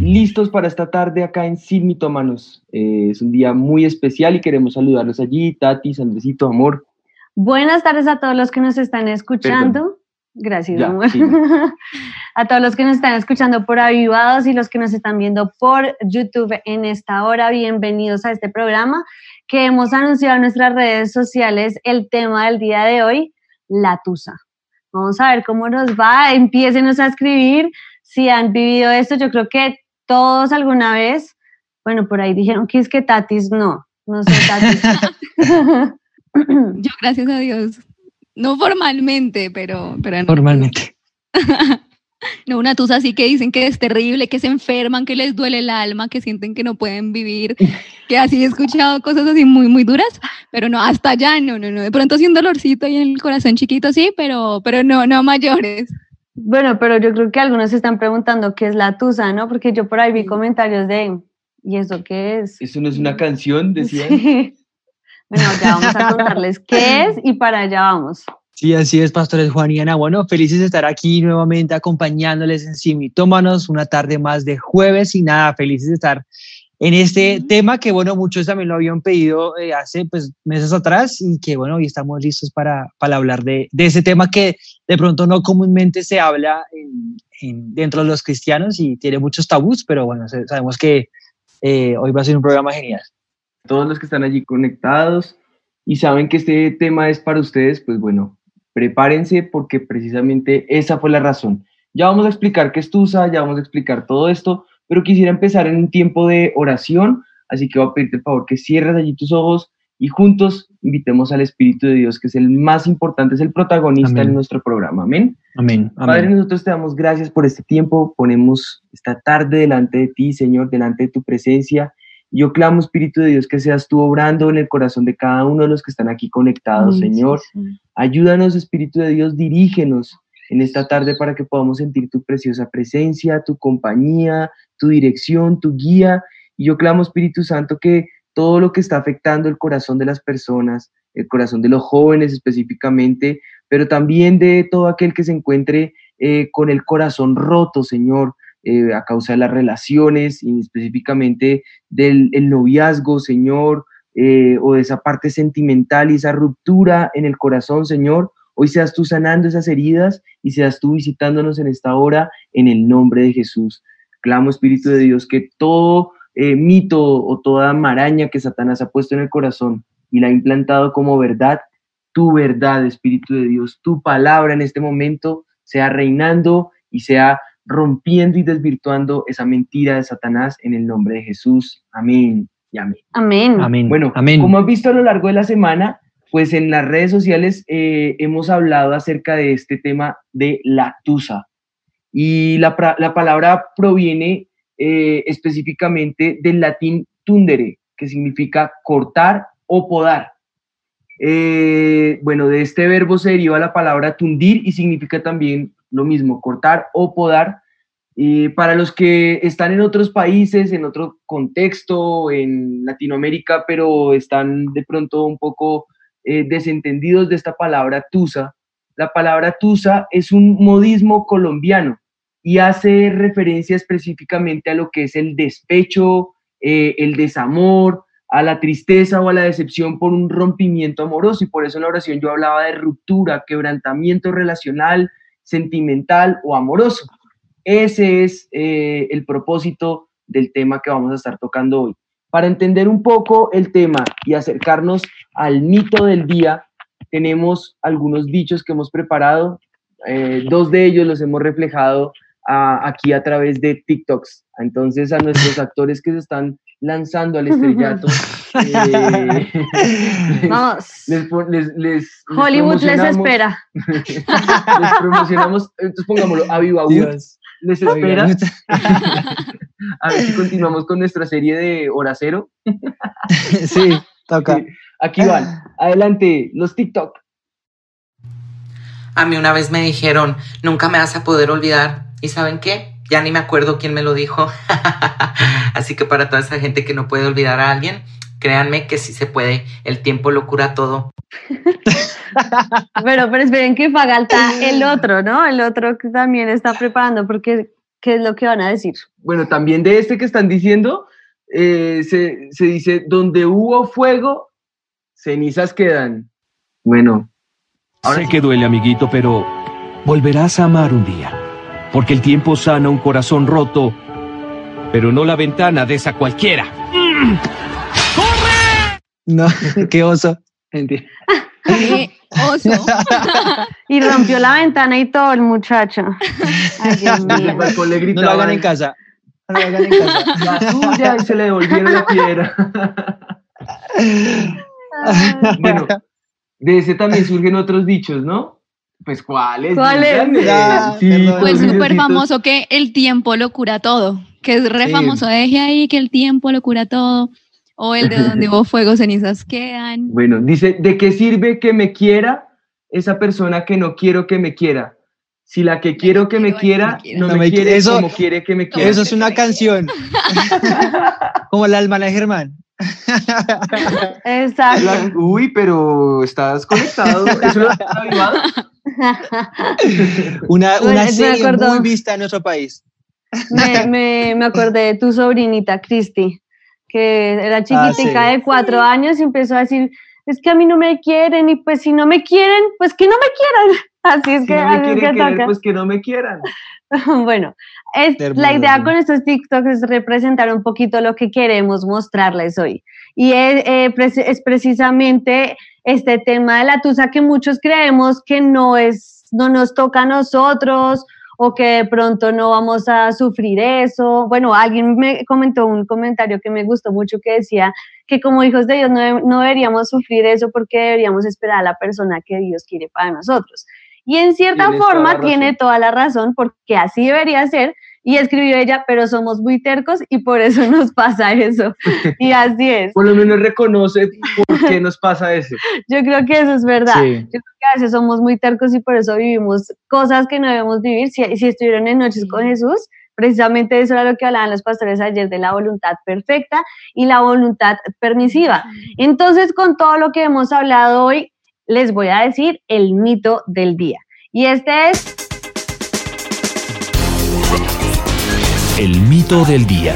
Listos para esta tarde acá en Sin Mitómanos. Eh, es un día muy especial y queremos saludarlos allí. Tati, Sandrecito, amor. Buenas tardes a todos los que nos están escuchando. Gracias, Ya, amor. sí. a todos los que nos están escuchando por Avivados y los que nos están viendo por YouTube en esta hora, bienvenidos a este programa que hemos anunciado en nuestras redes sociales el tema del día de hoy, la tusa. Vamos a ver cómo nos va. Empiécenos a escribir si han vivido esto. Yo creo que todos alguna vez, bueno, por ahí dijeron que es que Tatis no, no sé Tatis. Yo, gracias a Dios. No formalmente, pero, pero no. Formalmente. No, una tusa así que dicen que es terrible, que se enferman, que les duele el alma, que sienten que no pueden vivir, que así he escuchado cosas así muy, muy duras, pero no, hasta allá, no, no, no. De pronto sí un dolorcito en el corazón chiquito, sí, pero, pero no, no mayores. Bueno, pero yo creo que algunos se están preguntando qué es la tusa, ¿no? Porque yo por ahí vi comentarios de, ¿y eso qué es? Eso no es una canción, decían. Sí. Bueno, ya vamos a contarles qué es y para allá vamos. Sí, así es, pastores Juan y Ana. Bueno, felices de estar aquí nuevamente acompañándoles en Simitómanos, una tarde más de jueves y nada, felices de estar en este tema que, bueno, muchos también lo habían pedido eh, hace pues meses atrás y que, bueno, hoy estamos listos para, para hablar de, de ese tema que de pronto no comúnmente se habla en- en- dentro de los cristianos y tiene muchos tabús, pero bueno, sabemos que eh, hoy va a ser un programa genial. Todos los que están allí conectados y saben que este tema es para ustedes, pues bueno, prepárense porque precisamente esa fue la razón. Ya vamos a explicar qué es Tusa, ya vamos a explicar todo esto, pero quisiera empezar en un tiempo de oración, así que voy a pedirte el favor que cierres allí tus ojos y juntos invitemos al Espíritu de Dios, que es el más importante, es el protagonista Amén. en nuestro programa. Amén. Amén. Padre, nosotros te damos gracias por este tiempo, ponemos esta tarde delante de ti, Señor, delante de tu presencia. Yo clamo, Espíritu de Dios, que seas tú obrando en el corazón de cada uno de los que están aquí conectados, Ay, sí, Señor. sí. Ayúdanos, Espíritu de Dios, dirígenos en esta tarde para que podamos sentir tu preciosa presencia, tu compañía, tu dirección, tu guía. Y yo clamo, Espíritu Santo, que todo lo que está afectando el corazón de las personas, el corazón de los jóvenes específicamente, pero también de todo aquel que se encuentre eh, con el corazón roto, Señor, eh, a causa de las relaciones y específicamente del el noviazgo, Señor, eh, o de esa parte sentimental y esa ruptura en el corazón, Señor. Hoy seas tú sanando esas heridas y seas tú visitándonos en esta hora en el nombre de Jesús. Clamo, Espíritu de Dios, que todo eh, mito o toda maraña que Satanás ha puesto en el corazón y la ha implantado como verdad, tu verdad, Espíritu de Dios, tu palabra en este momento sea reinando y sea rompiendo y desvirtuando esa mentira de Satanás en el nombre de Jesús. Amén y amén. Amén. Amén. Bueno, amén. como has visto a lo largo de la semana, pues en las redes sociales eh, hemos hablado acerca de este tema de la tusa. Y la, la palabra proviene eh, específicamente del latín tundere, que significa cortar o podar. Eh, bueno, de este verbo se deriva la palabra tundir y significa también lo mismo, cortar o podar. Y para los que están en otros países, en otro contexto, en Latinoamérica, pero están de pronto un poco eh, desentendidos de esta palabra tusa, la palabra tusa es un modismo colombiano y hace referencia específicamente a lo que es el despecho, eh, el desamor, a la tristeza o a la decepción por un rompimiento amoroso. Y por eso en la oración yo hablaba de ruptura, quebrantamiento relacional, sentimental o amoroso. Ese es eh, el propósito del tema que vamos a estar tocando hoy. Para entender un poco el tema y acercarnos al mito del día, tenemos algunos dichos que hemos preparado. Eh, dos de ellos los hemos reflejado a- aquí a través de TikToks. Entonces, a nuestros actores que se están lanzando al estrellato, eh, Vamos. les, pon- les- les- les Hollywood les espera. les promocionamos, entonces pongámoslo, a Viva Wood Dios. Les espera. A ver si continuamos con nuestra serie de Hora Cero. sí, toca. Sí. Aquí van. Adelante, los TikTok. A mí una vez me dijeron, nunca me vas a poder olvidar. ¿Y saben qué? Ya ni me acuerdo quién me lo dijo. Así que para toda esa gente que no puede olvidar a alguien, créanme que sí se puede. El tiempo lo cura todo. Pero, pero esperen que falta el otro, ¿no? El otro que también está preparando, porque ¿qué es lo que van a decir? Bueno, también de este que están diciendo, eh, se, se dice, donde hubo fuego, cenizas quedan. Bueno, sé que duele, amiguito, pero volverás a amar un día. Porque el tiempo sana un corazón roto, pero no la ventana de esa cualquiera. No, qué oso. Mentira. Oso. Y rompió la ventana y todo el muchacho. Ay, Dios mío. le No lo hagan en casa. No lo hagan en casa. la tuya, y se le devolvieron la piedra. bueno, de ese también surgen otros dichos, ¿no? Pues, ¿cuáles? ¿Cuáles? Ya, Sí, todos súper famoso que el tiempo lo cura todo, que es re Sí. famoso, deje ahí que el tiempo lo cura todo. O el de donde hubo fuego, cenizas quedan. Bueno, dice, ¿de qué sirve que me quiera esa persona que no quiero que me quiera? Si la que quiero que me quiera no, me, quiere qui- eso- como quiere que me quiera. Eso es una canción. Como la alma de Germán. Exacto. La- uy, pero estás conectado. ¿Eso lo has avivado? Una, Bueno, una me serie acordó. muy vista en nuestro país. Me, me, me acordé de tu sobrinita, Cristi, que era chiquitica sí. de cuatro años y empezó a decir, es que a mí no me quieren y pues si no me quieren, pues que no me quieran. Así es Si que, no me quieren que querer, toca. pues que no me quieran. bueno, es, la idea con estos TikToks es representar un poquito lo que queremos mostrarles hoy. Y es, eh, es precisamente este tema de la tusa que muchos creemos que no, es, no nos toca a nosotros o que de pronto no vamos a sufrir eso. Bueno, alguien me comentó un comentario que me gustó mucho que decía que como hijos de Dios no, no deberíamos sufrir eso porque deberíamos esperar a la persona que Dios quiere para nosotros. Y en cierta forma tiene toda la razón porque así debería ser. Y escribió ella, pero somos muy tercos y por eso nos pasa eso. Y así es. Por lo menos reconoce por qué nos pasa eso. Yo creo que eso es verdad. Sí. Yo creo que a veces somos muy tercos y por eso vivimos cosas que no debemos vivir. Si, si estuvieron en Noches con Jesús, precisamente eso era lo que hablaban los pastores ayer de la voluntad perfecta y la voluntad permisiva. Entonces, con todo lo que hemos hablado hoy, les voy a decir el mito del día. Y este es El mito del día.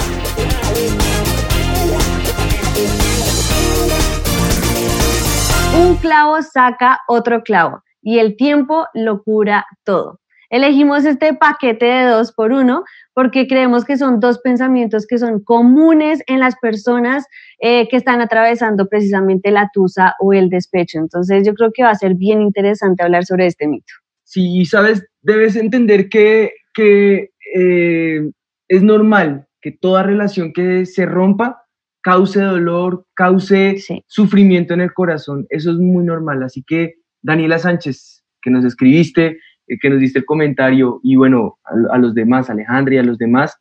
un clavo saca otro clavo y el tiempo lo cura todo. Elegimos este paquete de dos por uno porque creemos que son dos pensamientos que son comunes en las personas eh, que están atravesando precisamente la tusa o el despecho. Entonces yo creo que va a ser bien interesante hablar sobre este mito. Sí, sabes, debes entender que, que eh, es normal que toda relación que se rompa cause dolor, cause Sí. sufrimiento en el corazón. Eso es muy normal. Así que, Daniela Sánchez, que nos escribiste, eh, que nos diste el comentario, y bueno, a, a los demás, Alejandra y a los demás,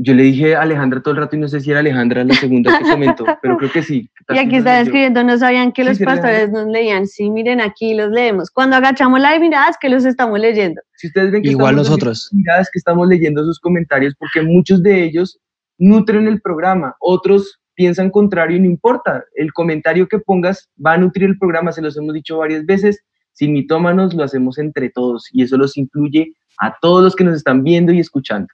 yo le dije a Alejandra todo el rato y no sé si era Alejandra la segunda que comentó, pero creo que sí. Y aquí yo. escribiendo, no sabían que Sí, los pastores nos leían. Sí, miren aquí los leemos. Cuando agachamos la mirada es que los estamos leyendo. Si ustedes ven que Igual nosotros. miradas, que estamos leyendo sus comentarios porque muchos de ellos nutren el programa, otros piensan contrario y no importa. El comentario que pongas va a nutrir el programa, se los hemos dicho varias veces. Sin mitómanos lo hacemos entre todos y eso los incluye a todos los que nos están viendo y escuchando.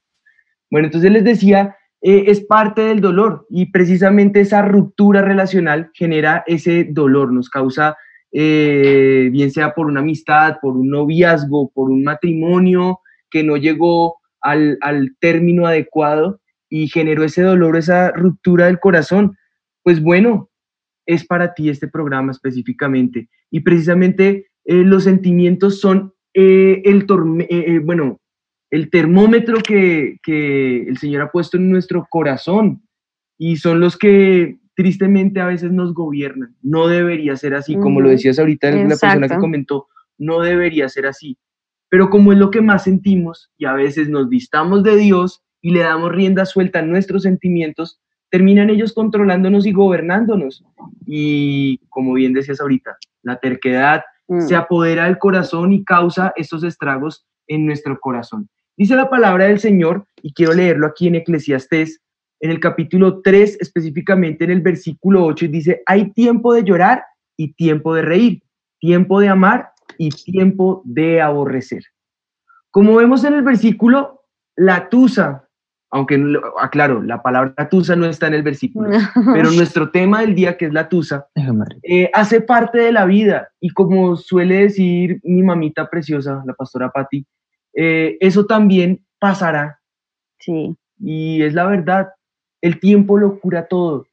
Bueno, entonces les decía, eh, es parte del dolor y precisamente esa ruptura relacional genera ese dolor, nos causa, eh, bien sea por una amistad, por un noviazgo, por un matrimonio que no llegó al, término adecuado y generó ese dolor, esa ruptura del corazón. Pues bueno, es para ti este programa específicamente. Y precisamente eh, los sentimientos son el, torme- eh, bueno, el termómetro que, que el Señor ha puesto en nuestro corazón y son los que tristemente a veces nos gobiernan. No debería ser así, como lo decías ahorita la persona que comentó, no debería ser así. Pero como es lo que más sentimos y a veces nos distamos de Dios y le damos rienda suelta a nuestros sentimientos, terminan ellos controlándonos y gobernándonos. Y como bien decías ahorita, la terquedad Mm. se apodera del corazón y causa estos estragos en nuestro corazón. Dice la palabra del Señor, y quiero leerlo aquí en Eclesiastés, en el capítulo 3, específicamente en el versículo 8, y dice, hay tiempo de llorar y tiempo de reír, tiempo de amar y tiempo de aborrecer. Como vemos en el versículo, la tusa, aunque aclaro, la palabra tusa no está en el versículo, pero nuestro tema del día, que es la tusa, eh, hace parte de la vida. Y como suele decir mi mamita preciosa, la pastora Patti, eh, eso también pasará. Sí. Y es la verdad, el tiempo lo cura todo,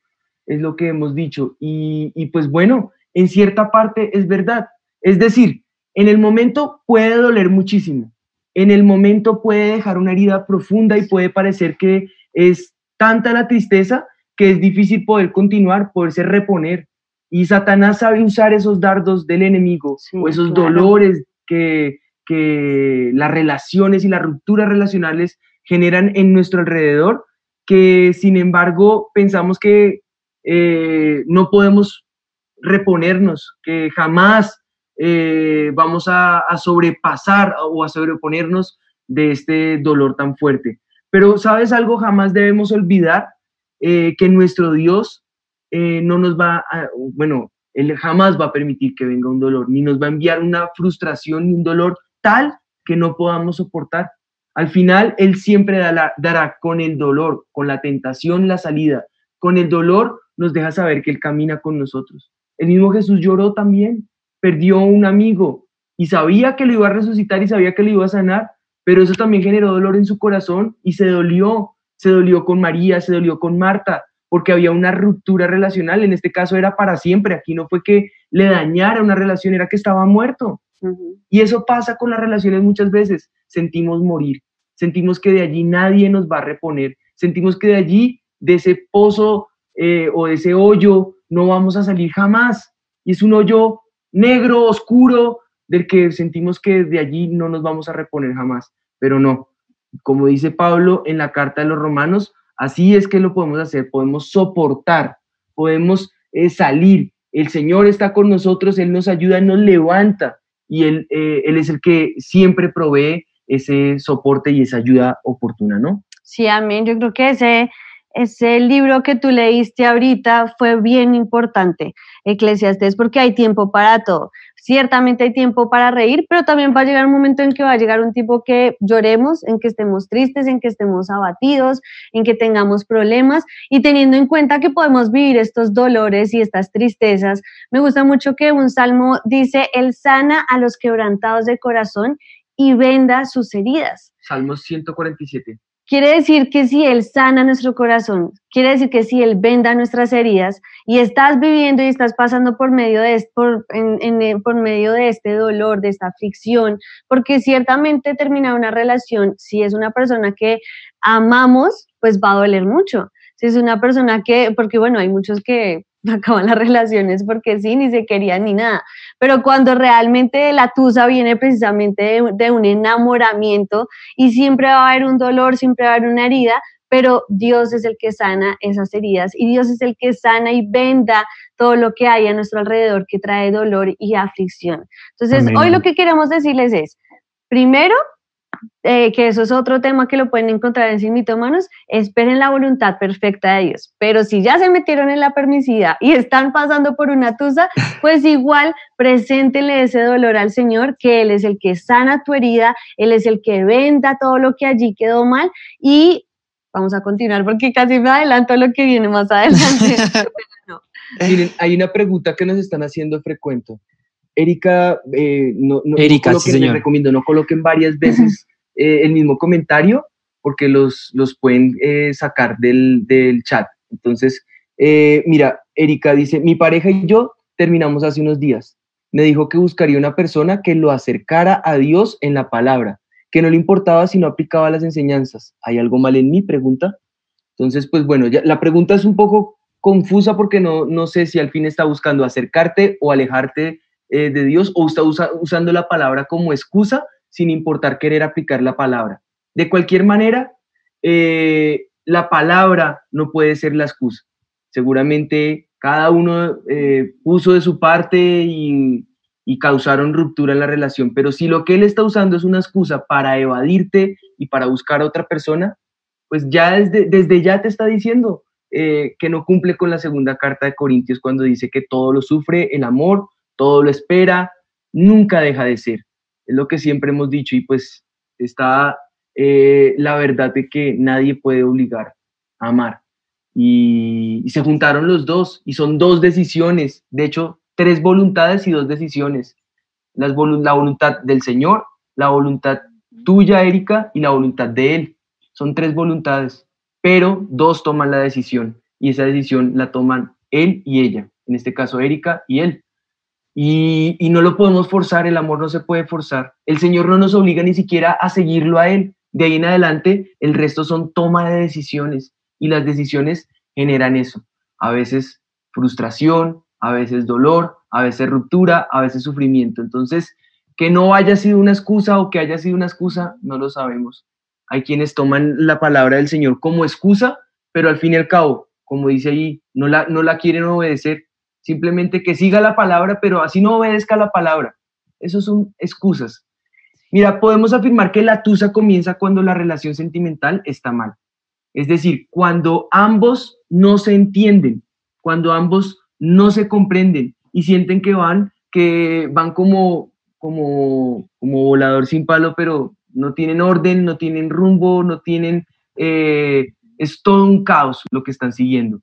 es lo que hemos dicho. Y, y pues bueno, en cierta parte es verdad. Es decir, en el momento puede doler muchísimo, en el momento puede dejar una herida profunda y puede parecer que es tanta la tristeza que es difícil poder continuar, poderse reponer. Y Satanás sabe usar esos dardos del enemigo o esos claro. dolores que, que las relaciones y las rupturas relacionales generan en nuestro alrededor, que sin embargo pensamos que eh, no podemos reponernos, que jamás eh, vamos a, a sobrepasar o a sobreponernos de este dolor tan fuerte. Pero sabes algo, jamás debemos olvidar eh, que nuestro Dios eh, no nos va a, bueno, Él jamás va a permitir que venga un dolor, ni nos va a enviar una frustración ni un dolor tal que no podamos soportar. Al final, Él siempre dará, con el dolor, con la tentación, la salida. Con el dolor nos deja saber que Él camina con nosotros. El mismo Jesús lloró también, perdió un amigo y sabía que lo iba a resucitar y sabía que lo iba a sanar, pero eso también generó dolor en su corazón y se dolió, se dolió con María, se dolió con Marta, porque había una ruptura relacional, en este caso era para siempre, aquí no fue que le dañara una relación, era que estaba muerto. Y eso pasa con las relaciones muchas veces, sentimos morir, sentimos que de allí nadie nos va a reponer, sentimos que de allí, de ese pozo eh, o de ese hoyo, no vamos a salir jamás. Y es un hoyo negro, oscuro, del que sentimos que de allí no nos vamos a reponer jamás. Pero no, como dice Pablo en la carta de los romanos, así es que lo podemos hacer, podemos soportar, podemos eh, salir. El Señor está con nosotros, Él nos ayuda, nos levanta y Él, eh, él es el que siempre provee ese soporte y esa ayuda oportuna, ¿no? Sí, amén. Yo creo que ese, ese libro que tú leíste ahorita fue bien importante, Eclesiastés, porque hay tiempo para todo. Ciertamente hay tiempo para reír, pero también va a llegar un momento en que va a llegar un tipo que lloremos, en que estemos tristes, en que estemos abatidos, en que tengamos problemas y teniendo en cuenta que podemos vivir estos dolores y estas tristezas. Me gusta mucho que un salmo dice, Él sana a los quebrantados de corazón y venda sus heridas. Salmos 147. Quiere decir que si Él sana nuestro corazón, quiere decir que si Él venda nuestras heridas y estás viviendo y estás pasando por medio de, en, por medio de este dolor, de esta aflicción, porque ciertamente terminar una relación, si es una persona que amamos, pues va a doler mucho. Si es una persona que, porque bueno, hay muchos que acaban las relaciones porque sí, ni se querían ni nada. Pero cuando realmente la tusa viene precisamente de, de, un enamoramiento y siempre va a haber un dolor, siempre va a haber una herida, pero Dios es el que sana esas heridas y Dios es el que sana y venda todo lo que hay a nuestro alrededor que trae dolor y aflicción. Entonces, Amén. hoy lo que queremos decirles es, primero, eh, que eso es otro tema que lo pueden encontrar en Sin Mitómanos, esperen la voluntad perfecta de Dios. Pero si ya se metieron en la permisidad y están pasando por una tusa, pues igual preséntenle ese dolor al Señor, que Él es el que sana tu herida, Él es el que venda todo lo que allí quedó mal y vamos a continuar porque casi me adelanto a lo que viene más adelante. no. Miren, hay una pregunta que nos están haciendo frecuente. Erika, eh, no, no, Erika no coloquen, sí, les recomiendo, no coloquen varias veces eh, el mismo comentario porque los, los pueden eh, sacar del, del, chat. Entonces, eh, mira, Erika dice, mi pareja y yo terminamos hace unos días. Me dijo que buscaría una persona que lo acercara a Dios en la palabra, que no le importaba si no aplicaba las enseñanzas. ¿Hay algo mal en mí? Pregunta. Entonces, pues bueno, ya, la pregunta es un poco confusa porque no, no sé si al fin está buscando acercarte o alejarte de Dios o está usa, usando la palabra como excusa sin importar querer aplicar la palabra. De cualquier manera, eh, la palabra no puede ser la excusa. Seguramente cada uno eh, puso de su parte y, causaron ruptura en la relación, pero si lo que él está usando es una excusa para evadirte y para buscar a otra persona, pues ya desde, desde ya te está diciendo eh, que no cumple con la segunda carta de Corintios cuando dice que todo lo sufre, el amor, todo lo espera, nunca deja de ser. Es lo que siempre hemos dicho y pues está eh, la verdad de que nadie puede obligar a amar. Y, y, se juntaron los dos y son dos decisiones, de hecho, tres voluntades y dos decisiones. Las la voluntad del Señor, la voluntad tuya, Erika, y la voluntad de Él. Son tres voluntades, pero dos toman la decisión y esa decisión la toman Él y ella, en este caso Erika y Él. Y, no lo podemos forzar, el amor no se puede forzar. El Señor no nos obliga ni siquiera a seguirlo a Él. De ahí en adelante, el resto son toma de decisiones y las decisiones generan eso. A veces frustración, a veces dolor, a veces ruptura, a veces sufrimiento. Entonces, que no haya sido una excusa o que haya sido una excusa, no lo sabemos. Hay quienes toman la palabra del Señor como excusa, pero al fin y al cabo, como dice ahí, no la, no la quieren obedecer. Simplemente que siga la palabra, pero así no obedezca la palabra. Eso son excusas. Mira, podemos afirmar que la tusa comienza cuando la relación sentimental está mal. Es decir, cuando ambos no se entienden, cuando ambos no se comprenden y sienten que van, que van como, como, como volador sin palo, pero no tienen orden, no tienen rumbo, no tienen, eh, es todo un caos lo que están siguiendo.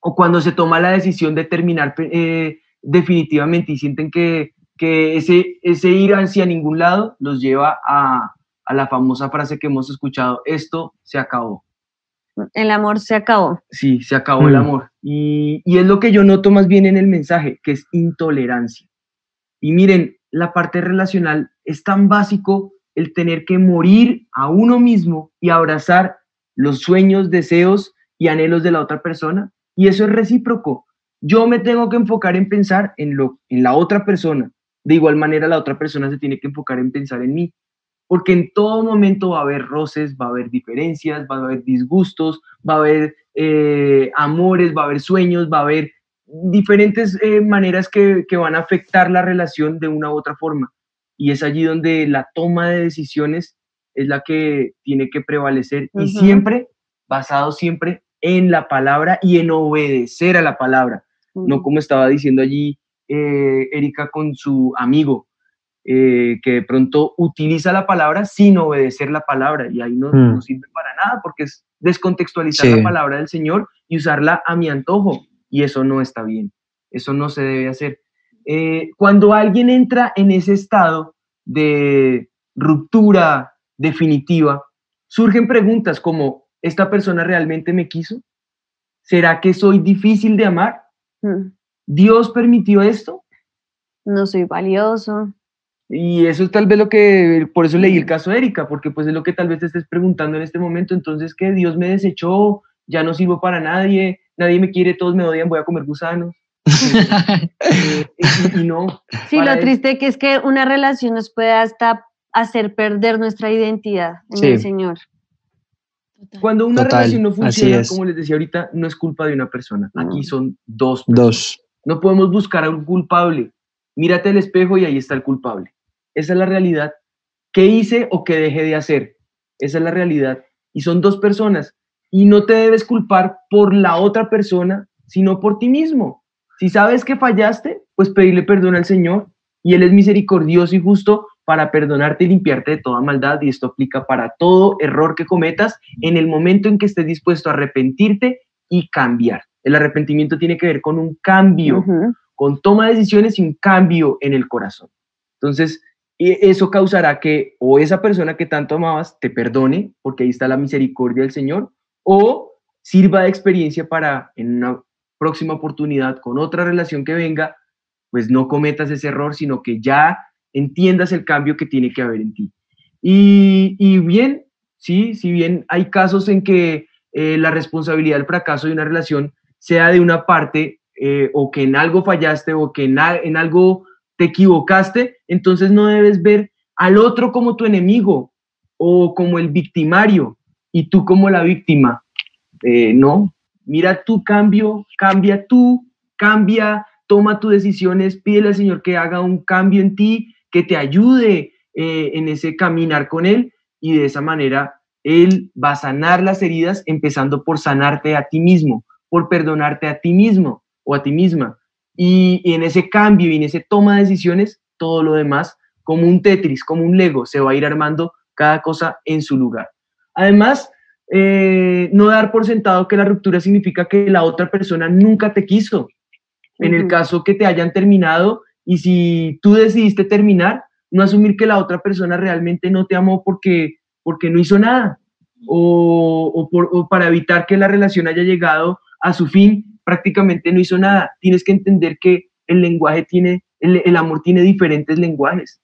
O cuando se toma la decisión de terminar eh, definitivamente y sienten que, que ese, ese ir hacia ningún lado los lleva a, a la famosa frase que hemos escuchado, esto se acabó. El amor se acabó. Sí, se acabó el Mm. amor. Y, y es lo que yo noto más bien en el mensaje, que es intolerancia. Y miren, la parte relacional es tan básico el tener que morir a uno mismo y abrazar los sueños, deseos y anhelos de la otra persona. Y eso es recíproco. Yo me tengo que enfocar en pensar en, lo, en la otra persona. De igual manera, la otra persona se tiene que enfocar en pensar en mí porque en todo momento va a haber roces, va a haber diferencias, va a haber disgustos, va a haber eh, amores, va a haber sueños, va a haber diferentes eh, maneras que, que, van a afectar la relación de una u otra forma. Y es allí donde la toma de decisiones es la que tiene que prevalecer uh -huh. y siempre basado siempre en la palabra y en obedecer a la palabra, uh -huh. no como estaba diciendo allí eh, Erika con su amigo, eh, que de pronto utiliza la palabra sin obedecer la palabra y ahí no, mm. no sirve para nada porque es descontextualizar sí. la palabra del Señor y usarla a mi antojo y eso no está bien, eso no se debe hacer. Eh, cuando alguien entra en ese estado de ruptura definitiva, surgen preguntas como, ¿esta persona realmente me quiso? ¿Será que soy difícil de amar? Mm. ¿Dios permitió esto? No soy valioso. Y eso es tal vez lo que, por eso leí el caso de Erika, porque pues es lo que tal vez te estés preguntando en este momento, entonces que Dios me desechó, ya no sirvo para nadie, nadie me quiere, todos me odian, voy a comer gusanos. eh, y, y, no. Sí, lo triste que es que una relación nos puede hasta hacer perder nuestra identidad en sí. el Señor. Cuando una Total, relación no funciona, como les decía ahorita, no es culpa de una persona, aquí son dos. Personas. Dos. No podemos buscar a un culpable. Mírate al espejo y ahí está el culpable. Esa es la realidad. ¿Qué hice o qué dejé de hacer? Esa es la realidad. Y son dos personas. Y no te debes culpar por la otra persona, sino por ti mismo. Si sabes que fallaste, pues pedirle perdón al Señor. Y Él es misericordioso y justo para perdonarte y limpiarte de toda maldad. Y esto aplica para todo error que cometas en el momento en que estés dispuesto a arrepentirte y cambiar. El arrepentimiento tiene que ver con un cambio, uh -huh. con toma de decisiones y un cambio en el corazón. Entonces, eso causará que o esa persona que tanto amabas te perdone, porque ahí está la misericordia del Señor, o sirva de experiencia para en una próxima oportunidad con otra relación que venga, pues no cometas ese error, sino que ya entiendas el cambio que tiene que haber en ti. Y, y bien, sí, si bien hay casos en que eh, la responsabilidad del fracaso de una relación sea de una parte, eh, o que en algo fallaste, o que en, algo te equivocaste, entonces no debes ver al otro como tu enemigo o como el victimario y tú como la víctima. Eh, no, mira tu cambio, cambia tú, cambia, toma tus decisiones, pídele al Señor que haga un cambio en ti, que te ayude eh, en ese caminar con Él y de esa manera Él va a sanar las heridas empezando por sanarte a ti mismo, por perdonarte a ti mismo o a ti misma. Y, y en ese cambio y en ese toma de decisiones, todo lo demás, como un Tetris, como un Lego, se va a ir armando cada cosa en su lugar. Además, eh, no dar por sentado que la ruptura significa que la otra persona nunca te quiso. En el caso que te hayan terminado y si tú decidiste terminar, no asumir que la otra persona realmente no te amó porque, porque no hizo nada o, o por- o para evitar que la relación haya llegado a su fin, prácticamente no hizo nada. Tienes que entender que el lenguaje tiene, el, el amor tiene diferentes lenguajes.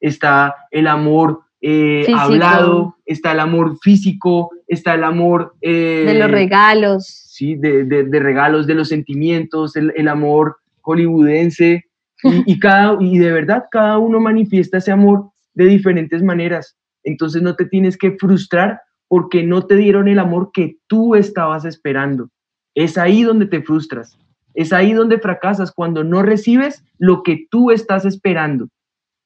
Está el amor eh, hablado, está el amor físico, está el amor eh, de los regalos. sí, de, de- de regalos, de los sentimientos, el, el amor hollywoodense. Y, cada, y de verdad, cada uno manifiesta ese amor de diferentes maneras. Entonces no te tienes que frustrar porque no te dieron el amor que tú estabas esperando. Es ahí donde te frustras. Es ahí donde fracasas, cuando no recibes lo que tú estás esperando.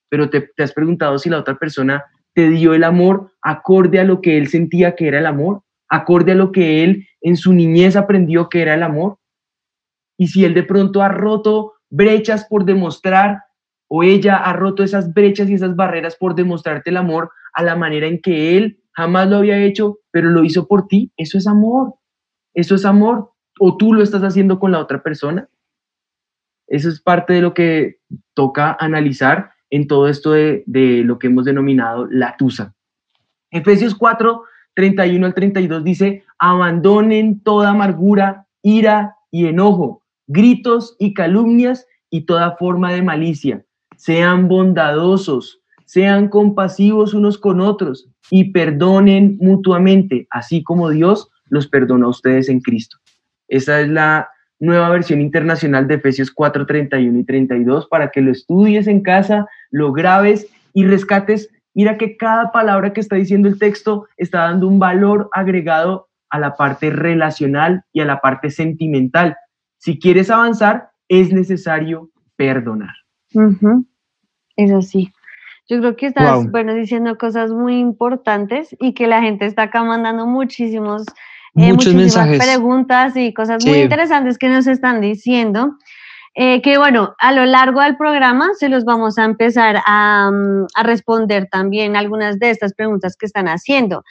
Pero te, te has preguntado si la otra persona te dio el amor acorde a lo que él sentía que era el amor, acorde a lo que él en su niñez aprendió que era el amor. Y si él de pronto ha roto brechas por demostrar, o ella ha roto esas brechas y esas barreras por demostrarte el amor a la manera en que él jamás lo había hecho, pero lo hizo por ti, eso es amor. Eso es amor. O tú lo estás haciendo con la otra persona. Eso es parte de lo que toca analizar en todo esto de, de lo que hemos denominado la tusa. Efesios 4, 31 al 32 dice, abandonen toda amargura, ira y enojo, gritos y calumnias y toda forma de malicia. Sean bondadosos, sean compasivos unos con otros y perdonen mutuamente, así como Dios los perdonó a ustedes en Cristo. Esa es la nueva versión internacional de Efesios 4, 31 y 32 para que lo estudies en casa, lo grabes y rescates. Mira que cada palabra que está diciendo el texto está dando un valor agregado a la parte relacional y a la parte sentimental. Si quieres avanzar, es necesario perdonar. Ujú, Es así. Yo creo que estás, Wow. bueno, diciendo cosas muy importantes y que la gente está acá mandando muchísimos, eh, muchísimas mensajes. preguntas y cosas muy interesantes que nos están diciendo. eh, que bueno, a lo largo del programa se los vamos a empezar a, mm, a responder también algunas de estas preguntas que están haciendo.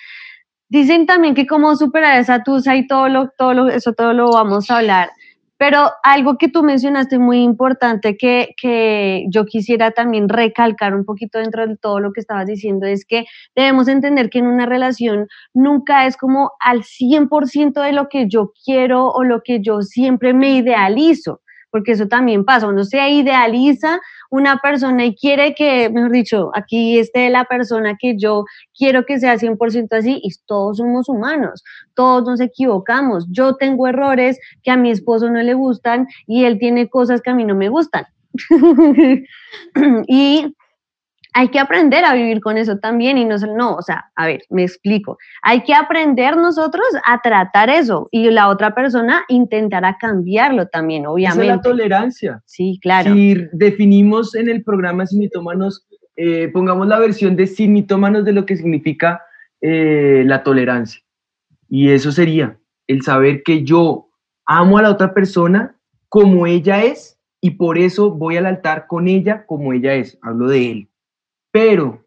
Dicen también que cómo superar esa tusa y todo lo, todo lo, eso todo lo vamos a hablar. Pero algo que tú mencionaste muy importante que, que yo quisiera también recalcar un poquito dentro de todo lo que estabas diciendo es que debemos entender que en una relación nunca es como al 100% de lo que yo quiero o lo que yo siempre me idealizo, porque eso también pasa, uno se idealiza una persona y quiere que, mejor dicho, aquí esté la persona que yo quiero que sea 100% así y todos somos humanos, todos nos equivocamos, yo tengo errores que a mi esposo no le gustan y él tiene cosas que a mí no me gustan. y hay que aprender a vivir con eso también y no, no, o sea, a ver, me explico. Hay que aprender nosotros a tratar eso y la otra persona intentará cambiarlo también, Esa es la obviamente. tolerancia. Sí, claro. Si definimos en el programa Sin Mitómanos, eh, pongamos la versión de Sin Mitómanos de lo que significa eh, la tolerancia. Y eso sería el saber que yo amo a la otra persona como ella es y por eso voy al altar con ella como ella es. Hablo de él. Pero,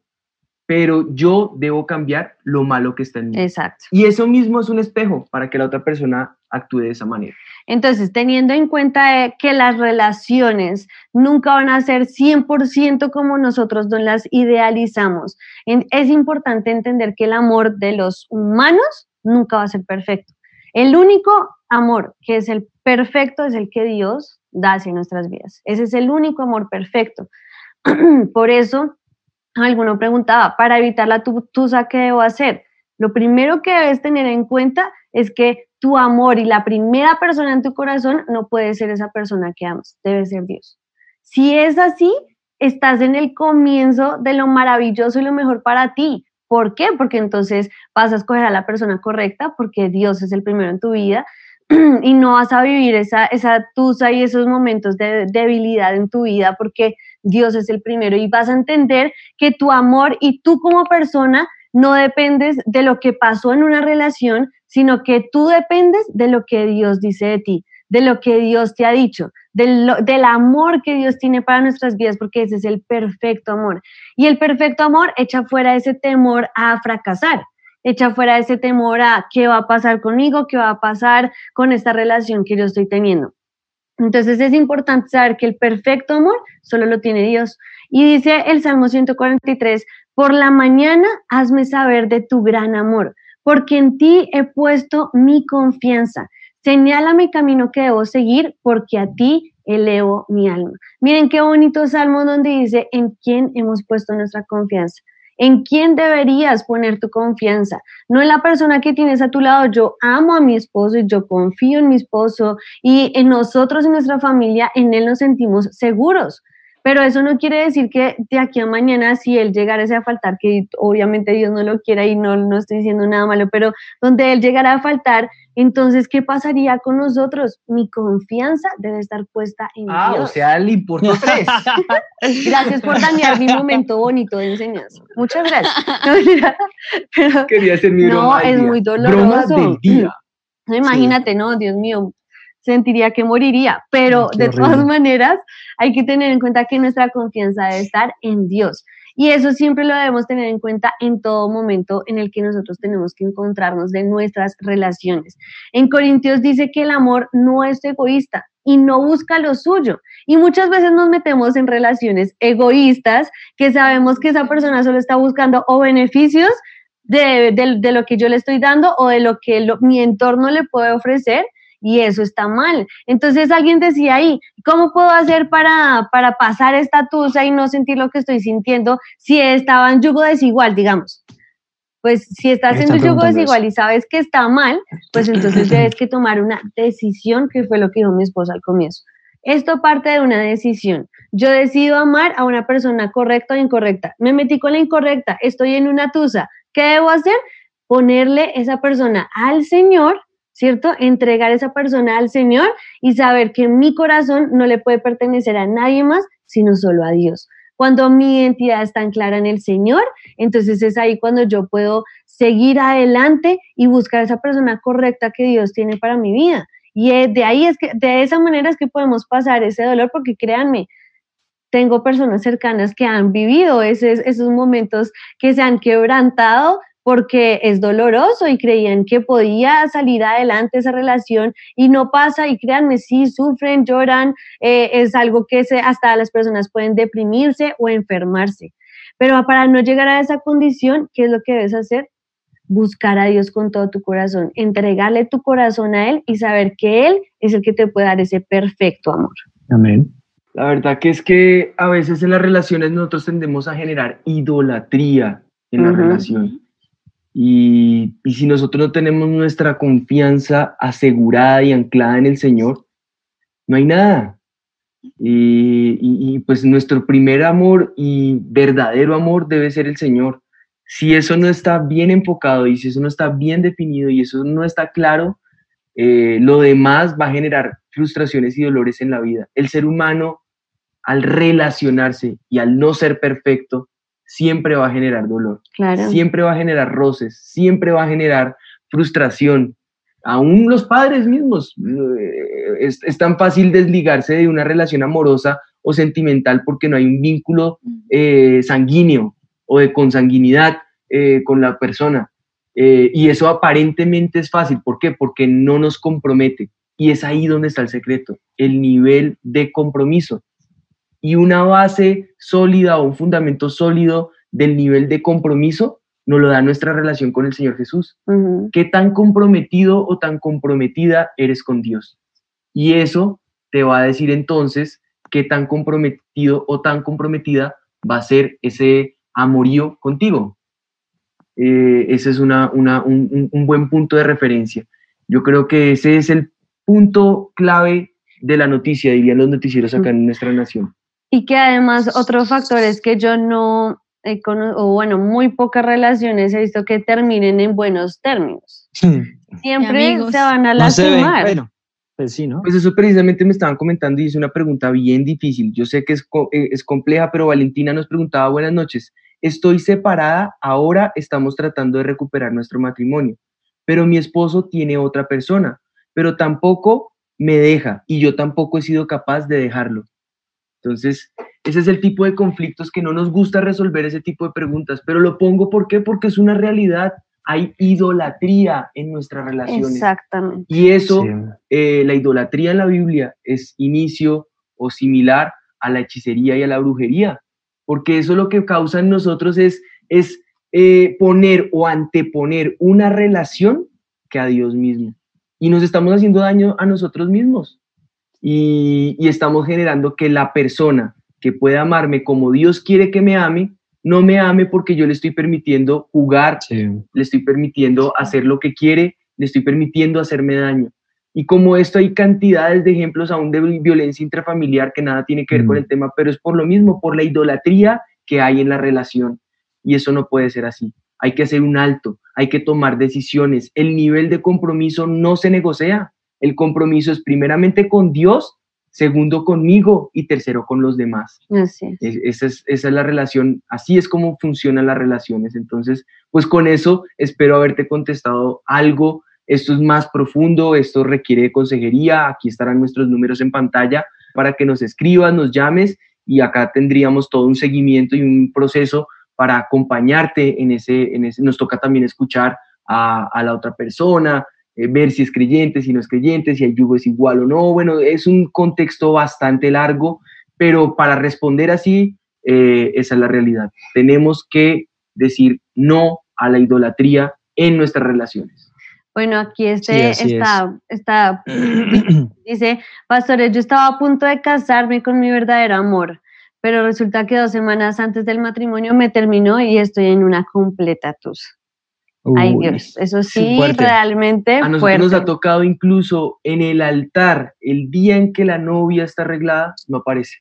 pero yo debo cambiar lo malo que está en mí. Exacto. Y eso mismo es un espejo para que la otra persona actúe de esa manera. Entonces, teniendo en cuenta eh, que las relaciones nunca van a ser 100% como nosotros nos las idealizamos, es importante entender que el amor de los humanos nunca va a ser perfecto. El único amor que es el perfecto es el que Dios da hacia nuestras vidas. Ese es el único amor perfecto. Por eso, alguno preguntaba, para evitar la tu- tusa, ¿qué debo hacer? Lo primero que debes tener en cuenta es que tu amor y la primera persona en tu corazón no puede ser esa persona que amas, debe ser Dios. Si es así, estás en el comienzo de lo maravilloso y lo mejor para ti, ¿Por qué? Porque entonces vas a escoger a la persona correcta porque Dios es el primero en tu vida y no vas a vivir esa, esa tusa y esos momentos de debilidad en tu vida porque Dios es el primero y vas a entender que tu amor y tú como persona no dependes de lo que pasó en una relación, sino que tú dependes de lo que Dios dice de ti, de lo que Dios te ha dicho, del, del, amor que Dios tiene para nuestras vidas, porque ese es el perfecto amor. Y el perfecto amor echa fuera ese temor a fracasar, echa fuera ese temor a qué va a pasar conmigo, qué va a pasar con esta relación que yo estoy teniendo. Entonces es importante saber que el perfecto amor solo lo tiene Dios. Y dice el Salmo 143, por la mañana hazme saber de tu gran amor, porque en ti he puesto mi confianza. Señala mi camino que debo seguir, porque a ti elevo mi alma. Miren qué bonito salmo donde dice en quién hemos puesto nuestra confianza. ¿En quién deberías poner tu confianza? No en la persona que tienes a tu lado. Yo amo a mi esposo y yo confío en mi esposo y en nosotros, en nuestra familia, en él nos sentimos seguros. Pero eso no quiere decir que de aquí a mañana, si él llegara a faltar, que obviamente Dios no lo quiera y no, no estoy diciendo nada malo, pero donde él llegara a faltar, entonces, ¿qué pasaría con nosotros? Mi confianza debe estar puesta en ah, Dios. o sea, le importa tres. gracias por dañar mi momento bonito de enseñanza. Muchas gracias. pero, Quería ser mi No, es muy doloroso. Broma del día. No, imagínate, no, Dios mío, sentiría que moriría, pero de todas maneras hay que tener en cuenta que nuestra confianza debe estar en Dios. Y eso siempre lo debemos tener en cuenta en todo momento en el que nosotros tenemos que encontrarnos de nuestras relaciones. En Corintios dice que el amor no es egoísta y no busca lo suyo. Y muchas veces nos metemos en relaciones egoístas que sabemos que esa persona solo está buscando o beneficios de, lo que yo le estoy dando o de lo que mi entorno le puede ofrecer y eso está mal. Entonces alguien decía ahí, ¿cómo puedo hacer para, para pasar esta tusa y no sentir lo que estoy sintiendo si estaba en yugo desigual, digamos? Pues si estás en un yugo desigual y sabes que está mal, pues entonces debes que tomar una decisión, que fue lo que dijo mi esposa al comienzo. Esto parte de una decisión. Yo decido amar a una persona correcta o incorrecta. Me metí con la incorrecta, estoy en una tusa. ¿Qué debo hacer? Ponerle esa persona al Señor ¿cierto? Entregar esa persona al Señor y saber que mi corazón no le puede pertenecer a nadie más, sino solo a Dios. Cuando mi identidad está clara en el Señor, entonces es ahí cuando yo puedo seguir adelante y buscar esa persona correcta que Dios tiene para mi vida. Y de ahí es que, de esa manera es que podemos pasar ese dolor, porque créanme, tengo personas cercanas que han vivido esos, esos momentos que se han quebrantado porque es doloroso y creían que podía salir adelante esa relación y no pasa y créanme, sí, sufren, lloran, eh, es algo que se, hasta las personas pueden deprimirse o enfermarse. Pero para no llegar a esa condición, ¿qué es lo que debes hacer? Buscar a Dios con todo tu corazón, entregarle tu corazón a Él y saber que Él es el que te puede dar ese perfecto amor. Amén. La verdad que es que a veces en las relaciones nosotros tendemos a generar idolatría en la relación y, si nosotros no tenemos nuestra confianza asegurada y anclada en el Señor, no hay nada. Y, y, pues nuestro primer amor y verdadero amor debe ser el Señor. Si eso no está bien enfocado y si eso no está bien definido y eso no está claro, eh, lo demás va a generar frustraciones y dolores en la vida. El ser humano, al relacionarse y al no ser perfecto, siempre va a generar dolor, siempre va a generar roces, siempre va a generar frustración. Aún los padres mismos, eh, es, tan fácil desligarse de una relación amorosa o sentimental porque no hay un vínculo eh, sanguíneo o de consanguinidad eh, con la persona. y eso aparentemente es fácil. ¿Por qué? Porque no nos compromete. Y es ahí donde está el secreto, el nivel de compromiso y una base sólida o un fundamento sólido del nivel de compromiso nos lo da nuestra relación con el Señor Jesús. ¿Qué tan comprometido o tan comprometida eres con Dios? Y eso te va a decir entonces qué tan comprometido o tan comprometida va a ser ese amorío contigo. Eh, ese es una, un, un buen punto de referencia. Yo creo que ese es el punto clave de la noticia, dirían los noticieros acá en nuestra nación. Y que además otro factor es que yo no, he cono- o bueno, muy pocas relaciones he visto que terminen en buenos términos. Siempre amigos. se van a No lastimar. bueno, pues sí, ¿no? Pues eso precisamente me estaban comentando y es una pregunta bien difícil. Yo sé que es, co- eh, es compleja, pero Valentina nos preguntaba, buenas noches, estoy separada, ahora estamos tratando de recuperar nuestro matrimonio, pero mi esposo tiene otra persona, pero tampoco me deja y yo tampoco he sido capaz de dejarlo. Entonces, ese es el tipo de conflictos que no nos gusta resolver ese tipo de preguntas, pero lo pongo ¿por qué? Porque es una realidad. Hay idolatría en nuestras relaciones. Exactamente. Y eso, Sí. eh, la idolatría en la Biblia es inicio o similar a la hechicería y a la brujería, porque eso lo que causa en nosotros es, es eh, poner o anteponer una relación que a Dios mismo. Y nos estamos haciendo daño a nosotros mismos. Y, y estamos generando que la persona que puede amarme como Dios quiere que me ame, no me ame porque yo le estoy permitiendo jugar Sí. le estoy permitiendo hacer lo que quiere, le estoy permitiendo hacerme daño. Y como esto hay cantidades de ejemplos aún de vi- violencia intrafamiliar que nada tiene que ver con Mm. el tema, pero es por lo mismo, por la idolatría que hay en la relación. Y eso no puede ser así. Hay que hacer un alto, hay que tomar decisiones. El nivel de compromiso no se negocia. El compromiso es primeramente con Dios, segundo conmigo y tercero con los demás. Así es. Es- Esa es, esa es la relación, así es como funcionan las relaciones. Entonces, pues con eso espero haberte contestado algo. Esto es más profundo, esto requiere de consejería. Aquí estarán nuestros números en pantalla para que nos escribas, nos llames y acá tendríamos todo un seguimiento y un proceso para acompañarte en ese, en ese. Nos toca también escuchar a, a la otra persona, eh, ver si es creyente, si no es creyente, si el yugo es igual o no. Bueno, es un contexto bastante largo, pero para responder así, eh, esa es la realidad. Tenemos que decir no a la idolatría en nuestras relaciones. Bueno, aquí Sí, este así está, está, dice, pastores, yo estaba a punto de casarme con mi verdadero amor, pero resulta que dos semanas antes del matrimonio me terminó y estoy en una completa tusa. Ay Dios, eso sí, fuerte. realmente A nosotros fuerte. nos ha tocado incluso en el altar, el día en que la novia está arreglada, no aparece.